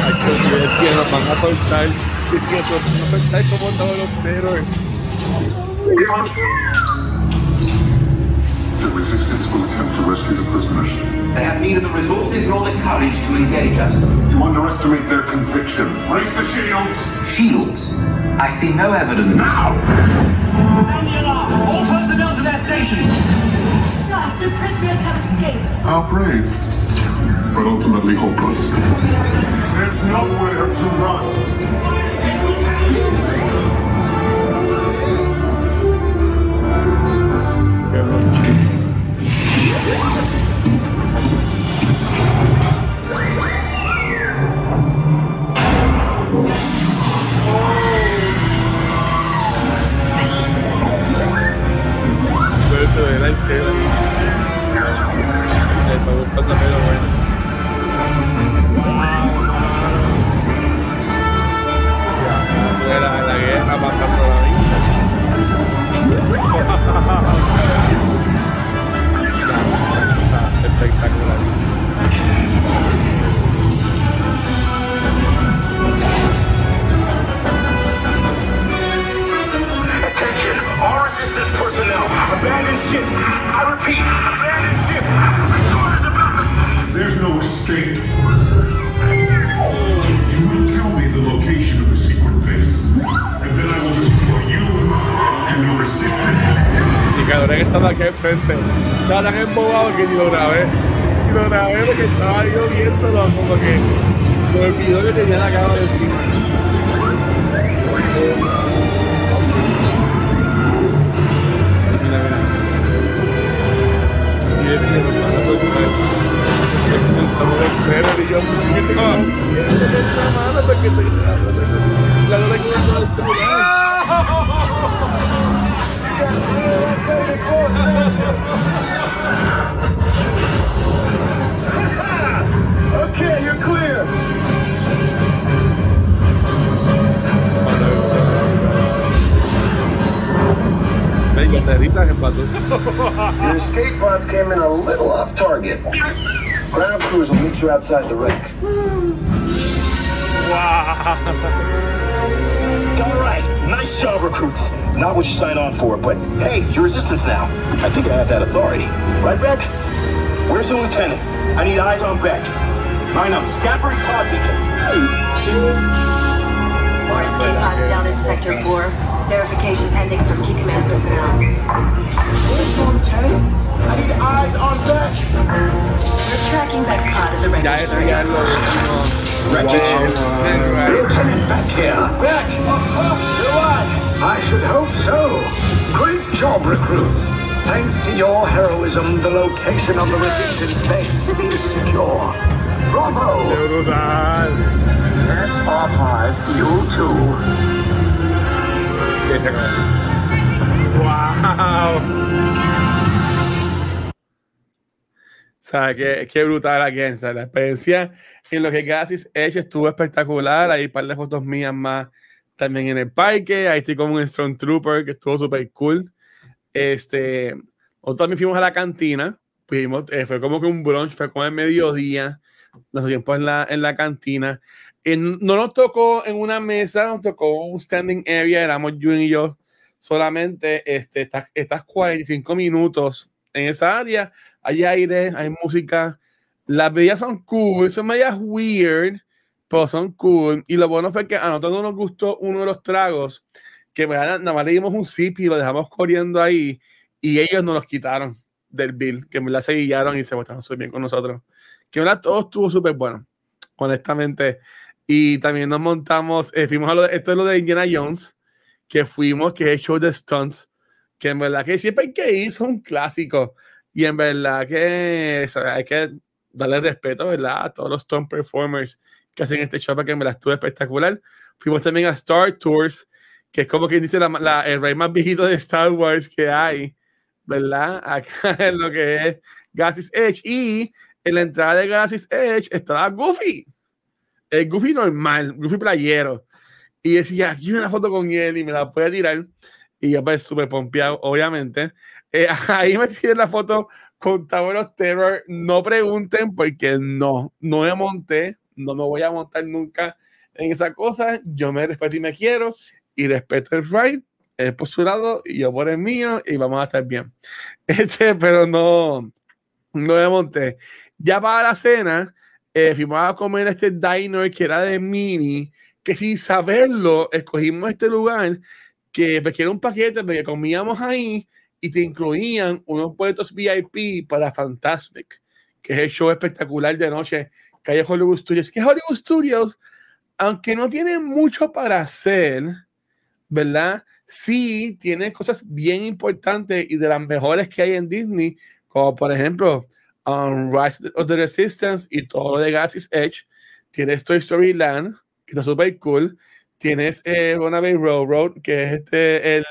Ay, pues, yo decía, nos van a soltar. Decía, nos van a soltar como todos los héroes. The resistance will attempt to rescue the prisoners. They have neither the resources nor the courage to engage us. You underestimate their conviction. Raise the shields! Shields? I see no evidence. Now! Sound the alarm! All personnel to their stations! Sir, the prisoners have escaped. How brave, but ultimately hopeless. There's nowhere to run. De la escena. Me está gustando, pero bueno. Estaba tan embobado que ni lo grabé. Y lo grabé porque estaba yo viéndolo como que me olvidó que tenía la cámara encima. Okay, you're clear. Venga, aterriza en pato. Your escape pods came in a little off target. Ground crews will meet you outside the wreck. Wow. All right, nice job, recruits. Not what you signed on for, but hey, you're resistance now. I think I have that authority. Right, Beck? Where's the lieutenant? I need eyes on Beck. Line up, scan for his pod beacon. More escape pods down in Sector 4. Verification pending from key command personnel. Where's the lieutenant? I need eyes on Beck. We're tracking Beck's pod at the Ya wreckage eso ya site. lo decimos. Wretched. Lieutenant back here. Beck! You're on! I should hope so. Great job, recruits. Thanks to your heroism, the location of the resistance base is secure. Bravo! Brutal. SR5, you too. ¡Wow! ¿Sabes qué, qué brutal aquí? ¿sabes? La experiencia en lo que Gasis Edge estuvo espectacular. Hay un par de fotos mías más también en el parque. Ahí estoy con un Stormtrooper que estuvo súper cool. Este, nosotros también fuimos a la cantina. Fuimos, eh, fue como que un brunch, fue como el mediodía. Nos tiempo en la, en la cantina. No nos tocó en una mesa, nos tocó un standing area. Éramos Jun y yo solamente. Este, estas, estas 45 minutos en esa área. Hay aire, hay música. Las bebidas son cool, son medias weird, pero son cool. Y lo bueno fue que a nosotros no nos gustó uno de los tragos, que ¿verdad? nada más le dimos un sip y lo dejamos corriendo ahí, y ellos nos los quitaron del bill, que me la seguillaron y se estaban súper bien con nosotros. Que verdad, todo estuvo súper bueno, honestamente. Y también nos montamos, eh, fuimos a lo de, esto es lo de Indiana Jones, que fuimos, que es el show de stunts, que en verdad que siempre hay que ir, son un clásico. Y en verdad que o hay que darle respeto, ¿verdad? A todos los stunt performers que hacen este show, porque me la estuvo espectacular. Fuimos también a Star Tours, que es como quien dice la, la- el rey más viejito de Star Wars que hay, ¿verdad? Acá en lo que es Galaxy's Edge. Y en la entrada de Galaxy's Edge estaba Goofy. El Goofy normal, Goofy playero. Y decía, aquí una foto con él y me la puede tirar. Y yo pues súper pompeado, obviamente. Eh, ahí me tiré la foto con Tower of Terror. No pregunten porque no, no me monté, no me voy a montar nunca en esa cosa. Yo me respeto y me quiero y respeto el ride, él por y yo por el mío y vamos a estar bien. Este, pero no, no me monté. Ya para la cena, eh, fuimos a comer este diner que era de mini, que sin saberlo, escogimos este lugar que pues, que era un paquete porque comíamos ahí y te incluían unos boletos VIP para Fantasmic, que es el show espectacular de noche que Hollywood Studios. Que Hollywood Studios, aunque no tiene mucho para hacer, ¿verdad? Sí tiene cosas bien importantes y de las mejores que hay en Disney, como por ejemplo um, Rise of the Resistance y todo lo de Galaxy's Edge. Tienes Toy Story Land, que está súper cool. Tienes eh, Runaway Railroad, que es este, el,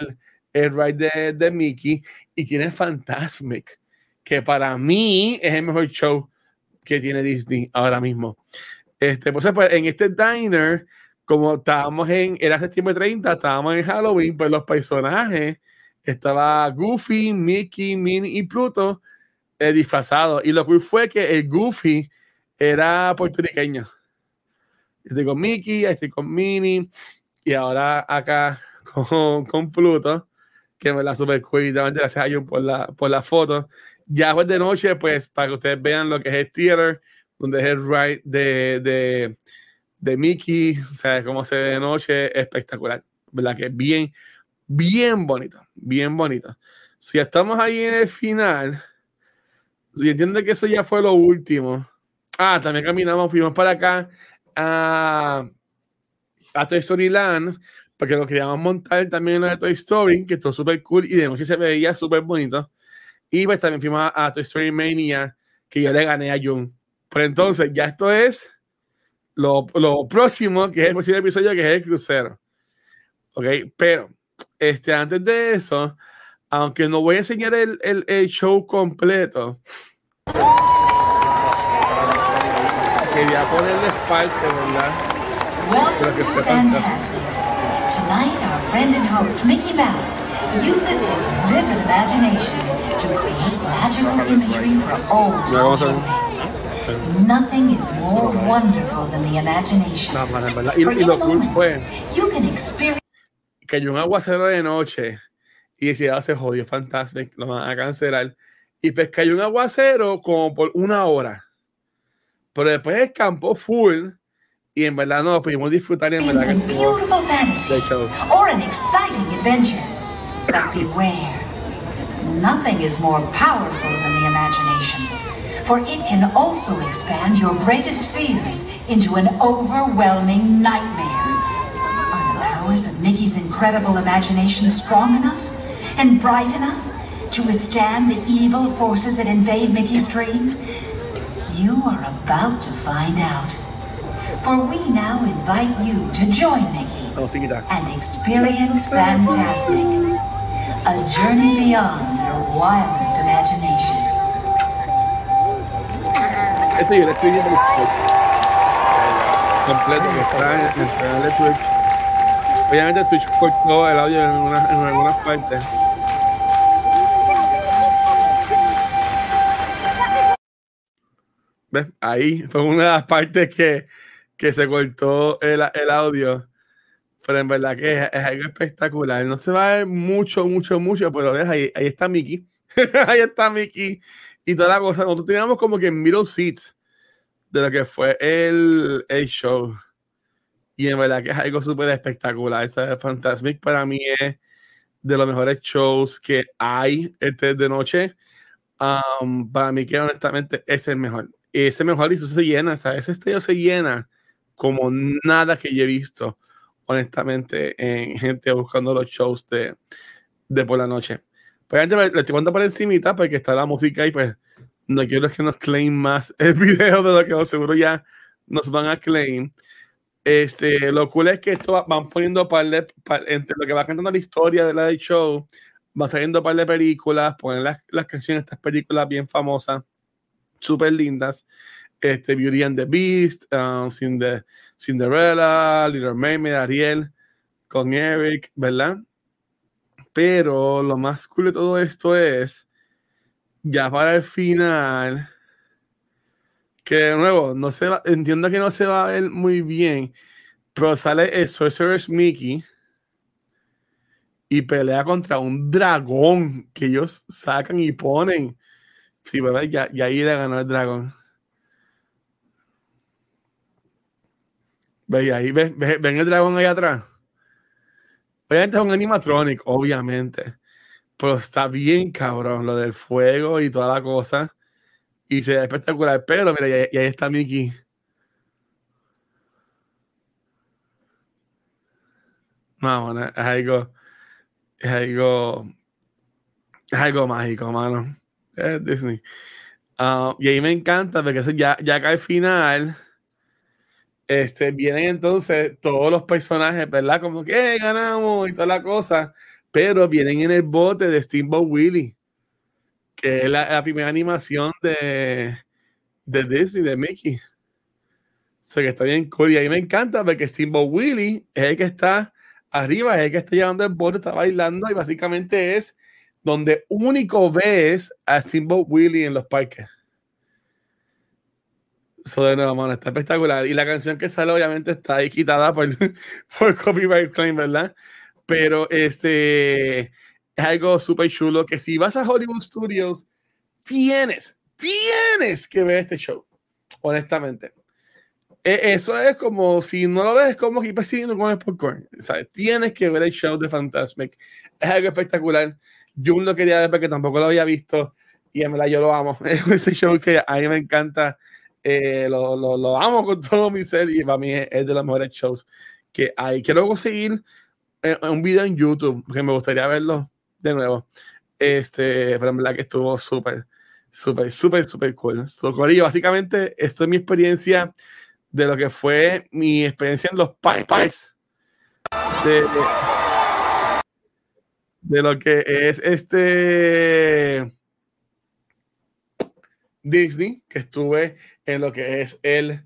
el ride de, de Mickey. Y tienes Fantasmic, que para mí es el mejor show que tiene Disney ahora mismo. Este, pues, pues, en este diner, como estábamos en, era septiembre 30, estábamos en Halloween, pues los personajes, estaba Goofy, Mickey, Minnie y Pluto eh, disfrazados. Y lo cool fue que el Goofy era puertorriqueño. Estoy con Mickey, estoy con Minnie, y ahora acá con, con Pluto, que me la super cool. Gracias a Jun por la, por la foto. Ya pues de noche, pues para que ustedes vean lo que es el theater, donde es el ride de, de, de Mickey, o sea, cómo se ve de noche, espectacular, ¿verdad? Que es bien, bien bonito, bien bonito. Si estamos ahí en el final, si entiende que eso ya fue lo último. Ah, también caminamos, fuimos para acá a, a Toy Story Land, porque lo queríamos montar también en la de Toy Story, que estuvo súper cool y de noche se veía súper bonito. Y pues también fuimos a, a Toy Story Mania, que yo le gané a Jun. Pero entonces, ya esto es lo, lo próximo, que es el próximo episodio, que es el crucero. Ok, pero este, antes de eso, aunque no voy a enseñar el, el, el show completo, quería ponerles parte, ¿verdad? Welcome to Fantastic. Tonight, friend and host, Mickey Mouse, uses his vivid imagination to create magical imagery for ven. enjoy. Nothing is more wonderful than the imagination. You can experience cayó un aguacero de noche y decía, se jodió, fantástico, lo van a cancelar. Y pues cayó un aguacero como por una hora. Pero después escampó full y en verdad no pudimos disfrutar y en verdad que beautiful fantasy or an exciting adventure. But beware, nothing is more powerful than the imagination, for it can also expand your greatest fears into an overwhelming nightmare. Are the powers of Mickey's incredible imagination strong enough and bright enough to withstand the evil forces that invade Mickey's dream? You are about to find out. For we now invite you to join Mickey oh, musiquita. and experience Fantasmic, a journey beyond your wildest imagination. Este yo le estoy viendo completo que está en el canal de Twitch. Obviamente Twitch cortó el audio en algunas, en algunas partes. ¿Ves? Ahí fue una de las partes que, que se cortó el, el audio. Pero en verdad que es, es algo espectacular. No se va a ver mucho, mucho, mucho, pero ves, ahí, ahí está Mickey. ahí está Mickey. Y toda la cosa. Nosotros teníamos como que middle seats de lo que fue el, el show. Y en verdad que es algo súper espectacular. Esa Fantasmic para mí es de los mejores shows que hay este de noche. Um, para mí que honestamente es el mejor. Ese mejor y eso se llena, o sea, ese estadio se llena como nada que yo he visto, honestamente, en gente buscando los shows de, de por la noche. Pues antes le estoy contando por encimita porque está la música y pues no quiero que nos claim más el video de lo que seguro ya nos van a claim. Este, lo cool es que esto va- van poniendo par de, par- entre lo que va cantando la historia de la del show, va saliendo par de películas, ponen las, las canciones estas películas bien famosas, súper lindas. Este, Beauty and the Beast, um, Cinde- Cinderella, Little Mermaid, Ariel, con Eric, ¿verdad? Pero lo más cool de todo esto es, ya para el final, que de nuevo, no se va, entiendo que no se va a ver muy bien, pero sale el Sorcerer's Mickey y pelea contra un dragón que ellos sacan y ponen. Sí, ¿verdad? Ya ahí le ganó el dragón. ¿Ves? Ahí. ¿Ves? ¿Ven el dragón ahí atrás? Obviamente es un animatronic, obviamente. Pero está bien cabrón lo del fuego y toda la cosa. Y se ve espectacular. Pero mira, y y ahí está Mickey. No, es algo. Es algo. Es algo mágico, mano. Es Disney. Ah, y ahí me encanta porque ya, ya acá al final. Este, vienen entonces todos los personajes, ¿verdad? Como que "Eh, ganamos y toda la cosa. Pero vienen en el bote de Steamboat Willie, que es la, primera animación de, de Disney, de Mickey. O que está bien cool. Y ahí me encanta porque Steamboat Willie es el que está arriba, es el que está llevando el bote, está bailando y básicamente es donde único ves a Steamboat Willie en los parques. Eso de nuevo, mano, está espectacular. Y la canción que sale, obviamente, está ahí quitada por, por copyright claim, ¿verdad? Pero este es algo súper chulo que si vas a Hollywood Studios, tienes, tienes que ver este show, honestamente. Eh, eso es como, si no lo ves, es como que persiguiendo con el popcorn. ¿sabes? Tienes que ver el show de Fantasmic. Es algo espectacular. Yo lo quería ver porque tampoco lo había visto. Y en verdad yo lo amo. Es ese show que a mí me encanta. Eh, lo, lo, lo, amo con todo mi ser y para mí es, es, de los mejores shows que hay. Quiero conseguir eh, un video en YouTube que me gustaría verlo de nuevo. Este, pero en verdad que estuvo súper, súper, súper, súper cool. Estuvo básicamente, esto es mi experiencia de lo que fue mi experiencia en los Pies. De, de lo que es este Disney, que estuve en lo que es el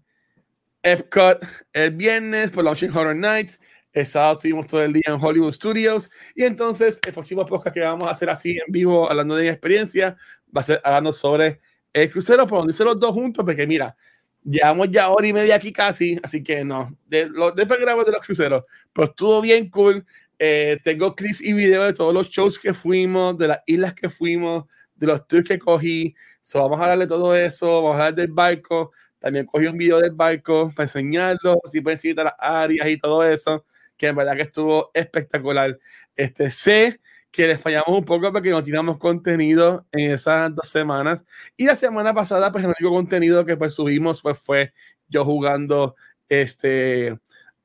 Epcot el viernes por Launching Horror Nights. El sábado estuvimos todo el día en Hollywood Studios. Y entonces, el próximo podcast que vamos a hacer así en vivo, hablando de mi experiencia, va a ser hablando sobre el crucero, por donde los dos juntos, porque mira, llevamos ya hora y media aquí casi, así que no, de, lo, después grabo de los cruceros, pero estuvo bien cool. Eh, tengo clips y videos de todos los shows que fuimos, de las islas que fuimos, de los tours que cogí. So, vamos a hablar de todo eso, vamos a hablar del barco. También cogí un video del barco para enseñarlo, si pueden seguir las áreas y todo eso, que en verdad que estuvo espectacular. Este, sé que les fallamos un poco porque no tiramos contenido en esas dos semanas. Y la semana pasada, pues el único contenido que pues subimos pues, fue yo jugando, este,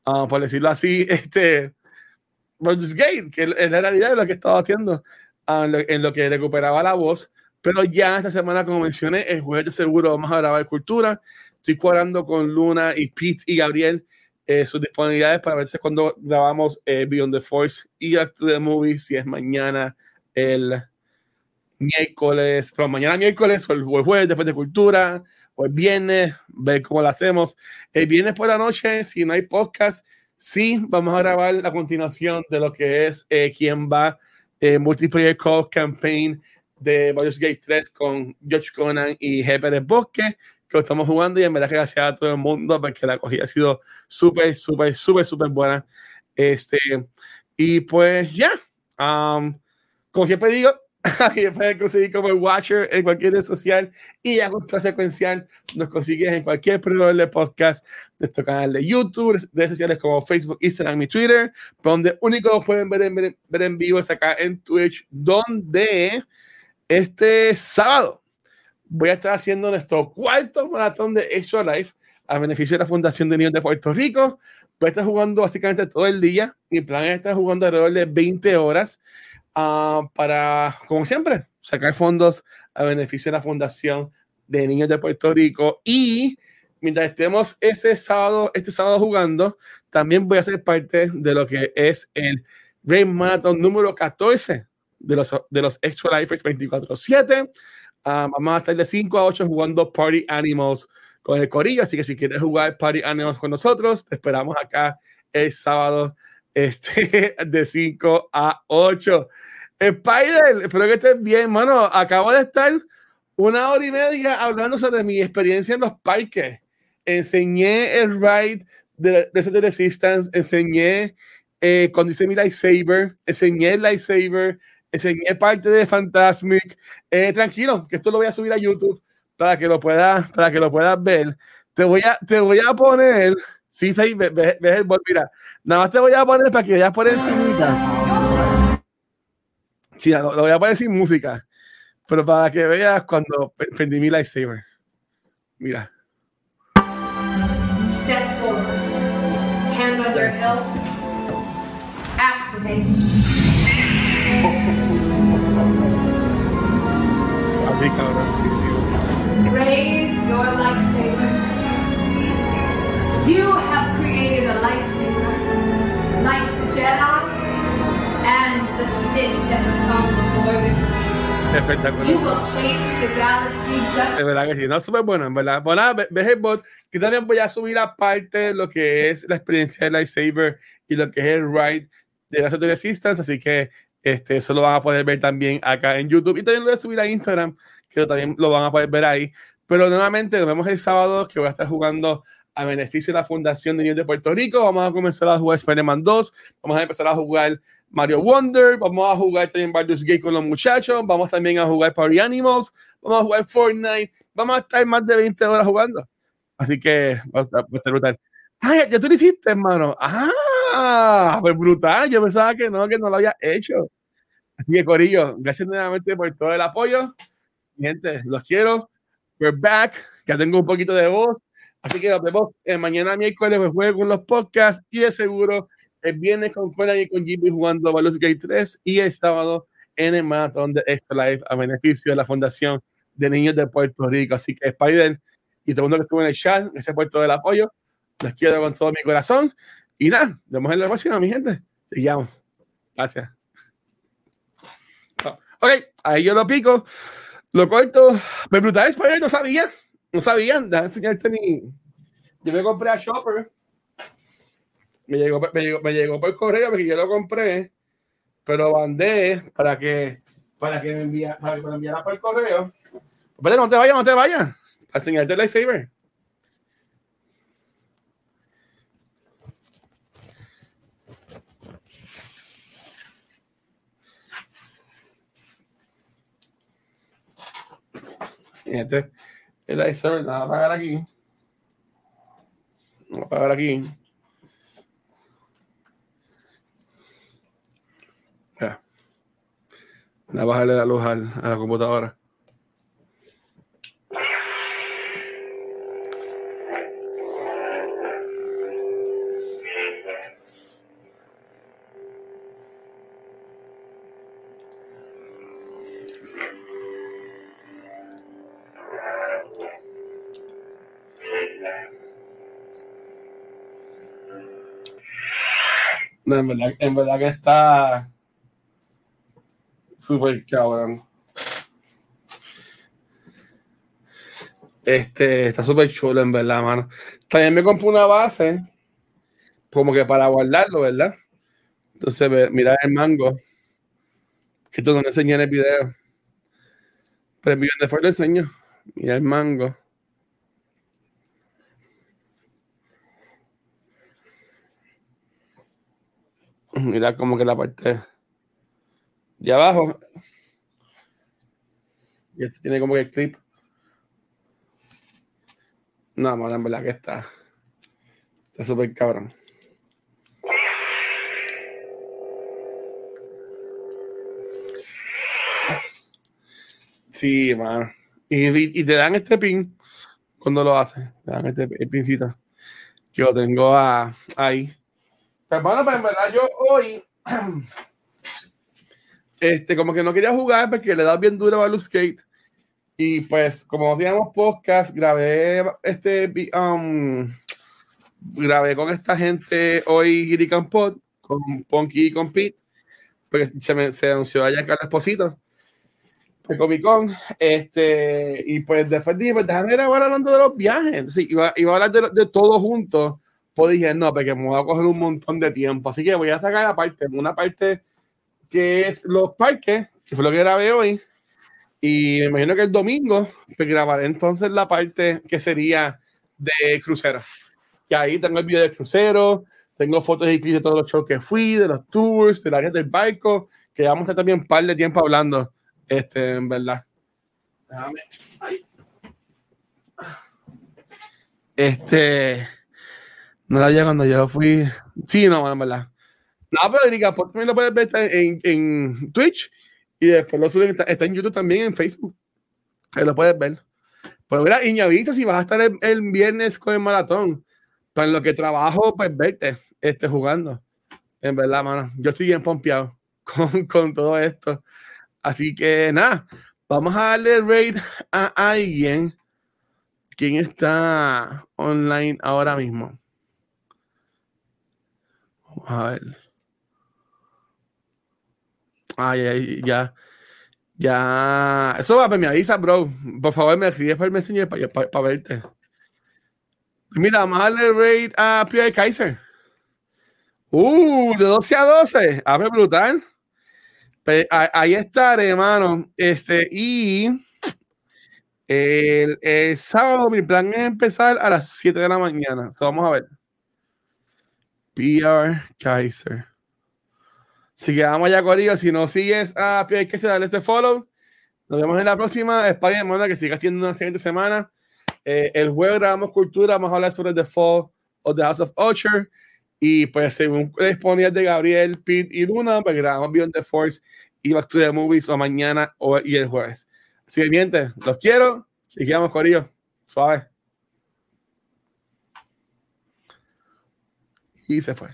uh, por decirlo así, este, Baldur's Gate, que es la realidad de lo que estaba haciendo, en lo que recuperaba la voz. Pero ya esta semana, como mencioné, el jueves de seguro vamos a grabar cultura. Estoy cuadrando con Luna y Pete y Gabriel eh, sus disponibilidades para ver si cuando grabamos eh, Beyond the Force y Act the Movie, si es mañana el miércoles, pero mañana miércoles o el jueves después de cultura, o el viernes, ver cómo lo hacemos. El viernes por la noche, si no hay podcast, sí vamos a grabar la continuación de lo que es eh, quién va eh, Multiplayer Call Campaign de Baldur's Gate 3 con George Conan y Jefe Bosque, que lo estamos jugando y en verdad gracias a todo el mundo porque la acogida ha sido súper, súper, súper, súper buena. Este, y pues ya, um, como siempre digo, aquí pueden conseguir como el Watcher en cualquier red social y con secuencial nos consigues en cualquier proveedor de podcast de nuestro canal de YouTube, redes sociales como Facebook, Instagram y Twitter, donde único pueden ver en, ver en vivo es acá en Twitch, donde este sábado voy a estar haciendo nuestro cuarto maratón de Extra Life a beneficio de la Fundación de Niños de Puerto Rico. Voy a estar jugando básicamente todo el día. Mi plan es estar jugando alrededor de 20 horas uh, para, como siempre, sacar fondos a beneficio de la Fundación de Niños de Puerto Rico. Y mientras estemos ese sábado, este sábado jugando, también voy a ser parte de lo que es el Rain Marathon número 14 de los, de los Extra Life 24-7. Uh, vamos a estar de 5 a 8 jugando Party Animals con el Corillo. Así que si quieres jugar Party Animals con nosotros, te esperamos acá el sábado este, de 5 a 8. Spider, espero que estés bien, mano. Acabo de estar una hora y media hablando sobre mi experiencia en los parques. Enseñé el ride de, de, Resistance, enseñé eh, cuando hice mi lightsaber, enseñé el lightsaber, enseñé parte de Fantasmic. Eh, tranquilo, que esto lo voy a subir a YouTube para que lo puedas, para que lo puedas ver. Te voy a, te voy a poner, sí, sí, ves, ves el bot, mira, nada más te voy a poner para que veas por encima. Sí, lo, lo, voy a poner sin música, pero para que veas cuando prendí mi lightsaber. Mira. Step forward. Hands on your hilt. Activate. Así cabrón, sí, tío. Raise your lightsabers. You have created a lightsaber, like the Jedi and the Sith that have come before you. Espectacular. You will change the galaxy just De verdad que sí, no, súper bueno, en verdad. Bueno, nada, bot, que también voy a subir aparte lo que es la experiencia del lightsaber y lo que es el ride de la de Resistance, así que este, eso lo van a poder ver también acá en YouTube y también lo voy a subir a Instagram, que también lo van a poder ver ahí. Pero nuevamente nos vemos el sábado que voy a estar jugando a beneficio de la Fundación de Niños de Puerto Rico. Vamos a comenzar a jugar Spider-Man 2, vamos a empezar a jugar Mario Wonder, vamos a jugar también Baldur's Gate con los muchachos, vamos también a jugar Party Animals, vamos a jugar Fortnite, vamos a estar más de 20 horas jugando. Así que va a estar brutal. Ah, ya, tú lo hiciste, hermano. Ah, pues brutal. Yo pensaba que no, que no lo había hecho. Así que, Corillo, gracias nuevamente por todo el apoyo. Gente, los quiero. We're back. Ya tengo un poquito de voz. Así que nos vemos eh, mañana miércoles pues, jueves con los podcasts y de seguro el viernes con Conan y con Jimmy jugando Baldur's Gate 3 y el sábado en el maratón de Extra Life a beneficio de la Fundación de Niños de Puerto Rico. Así que Spider y todo el mundo que estuvo en el chat, gracias por todo el apoyo. Les quiero con todo mi corazón. Y nada, nos vemos en la próxima, mi gente. Sigamos. Gracias. Ok, ahí yo lo pico. Lo corto. Me brutal, Spider, no sabía. No sabían. Déjame enseñarte mi. Yo me compré a Shopper. Me llegó, me llegó, me llegó por correo porque yo lo compré, pero mandé para que para que me enviara, para que me enviara por correo. Espérate, no te vayas, no te vayas. A enseñarte el lightsaber. Este, el lightsaber, nada, apagar aquí. Vamos a apagar aquí. Ya. Voy a bajarle la luz a la computadora. No, en verdad, en que está súper cabrón. Este, está súper chulo, en verdad, mano. También me compré una base, como que para guardarlo, ¿verdad? Entonces, mira el mango. Que tú no enseñé en el video. Pero el video de lo enseño. Mira el mango. Mira como que la parte de abajo. Y este tiene como que el clip. No, mano, en verdad que está. Está súper cabrón. Sí, mano. Y, te dan este pin cuando lo haces. Te dan este el pincito. Que lo tengo ahí. Pues bueno, pues en verdad yo hoy este, como que no quería jugar porque le da bien duro a Baldur's Gate. Y pues, como no teníamos podcast, grabé este um, grabé con esta gente hoy Giri Campot, con Ponky y con Pete, porque se, me, se anunció allá Carlos Esposito, de Comic Con. Este, y pues después dije, pues déjame grabar hablando de los viajes. Entonces, iba, iba a hablar de, de todo junto. Pues dije, no, porque me voy a coger un montón de tiempo. Así que voy a sacar aparte, una parte que es los parques, que fue lo que grabé hoy. Y me imagino que el domingo pues, grabaré entonces la parte que sería de crucero. Y ahí tengo el video del crucero, tengo fotos y clips de todos los shows que fui, de los tours, del área del barco, que vamos a estar también un par de tiempo hablando, este, en verdad. Déjame. Este. No la había cuando yo fui. Sí, no, en verdad. No, pero Erika, pues también lo puedes ver en, en Twitch y después lo suben. Está, en YouTube también, en Facebook. Ahí lo puedes ver. Pues mira, y si vas a estar el, el viernes con el maratón. Para lo que trabajo, pues verte este, jugando. En verdad, mano. Yo estoy bien pompeado con, con todo esto. Así que nada, vamos a darle raid a alguien. ¿Quién está online ahora mismo? A ver. Ay, ay, ya. Ya. Eso va, pues me avisa, bro. Por favor, me escribes para el Messenger para, para, verte. Mira, vamos a darle raid a Pierre Kaiser. Uh, de 12 a 12. A ver, brutal. Pues, a- ahí estaré, hermano. Este, y el, el sábado mi plan es empezar a las 7 de la mañana. So, vamos a ver. PR Kaiser. Si quedamos ya Corillo, si no sigues a PR Kaiser, dale ese follow. Nos vemos en la próxima. España, hermano, que sigas teniendo una siguiente semana. Eh, el jueves grabamos cultura, vamos a hablar sobre The Fall of the House of Usher. Y pues, según disponibilidad de Gabriel, Pete y Luna, pues grabamos Beyond the Force y Back to the Movies o mañana o, y el jueves. Así que, los quiero y quedamos ellos. Suave. Y se fue.